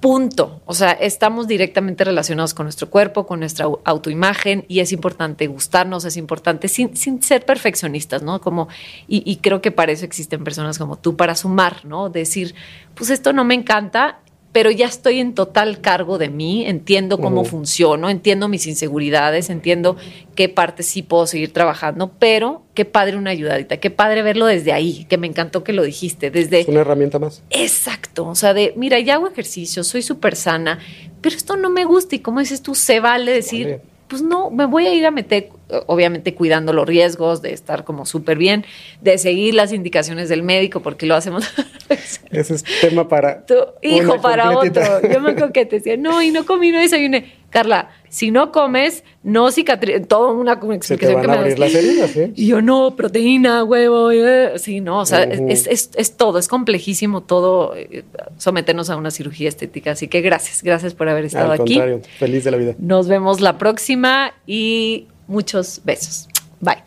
Punto. O sea, estamos directamente relacionados con nuestro cuerpo, con nuestra autoimagen y es importante gustarnos, es importante sin, sin ser perfeccionistas, ¿no? Como, y, y, creo que para eso existen personas como tú, para sumar, ¿no? Decir, pues esto no me encanta, pero ya estoy en total cargo de mí, entiendo cómo uh -huh. funciono, entiendo mis inseguridades, entiendo qué partes sí puedo seguir trabajando, pero qué padre una ayudadita, qué padre verlo desde ahí, que me encantó que lo dijiste, desde... Es una herramienta más. Exacto, o sea, de, mira, ya hago ejercicio, soy súper sana, pero esto no me gusta y como dices tú, se vale decir... Vale pues no, me voy a ir a meter, obviamente cuidando los riesgos, de estar como súper bien, de seguir las indicaciones del médico, porque lo hacemos. [laughs] Ese es tema para. [laughs] Tu hijo, para completita. otro. Yo me acuerdo que te decía, no, y no comí, no desayuné. Carla, si no comes, no cicatriz, toda una explicación que me abrir das. las heridas, ¿eh? Y yo, no, proteína, huevo, eh. sí, no, o sea, uh -huh. es, es, es, todo, es complejísimo todo eh, someternos a una cirugía estética. Así que gracias, gracias por haber estado Al aquí. feliz de la vida. Nos vemos la próxima y muchos besos. Bye.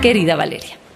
Querida Valeria.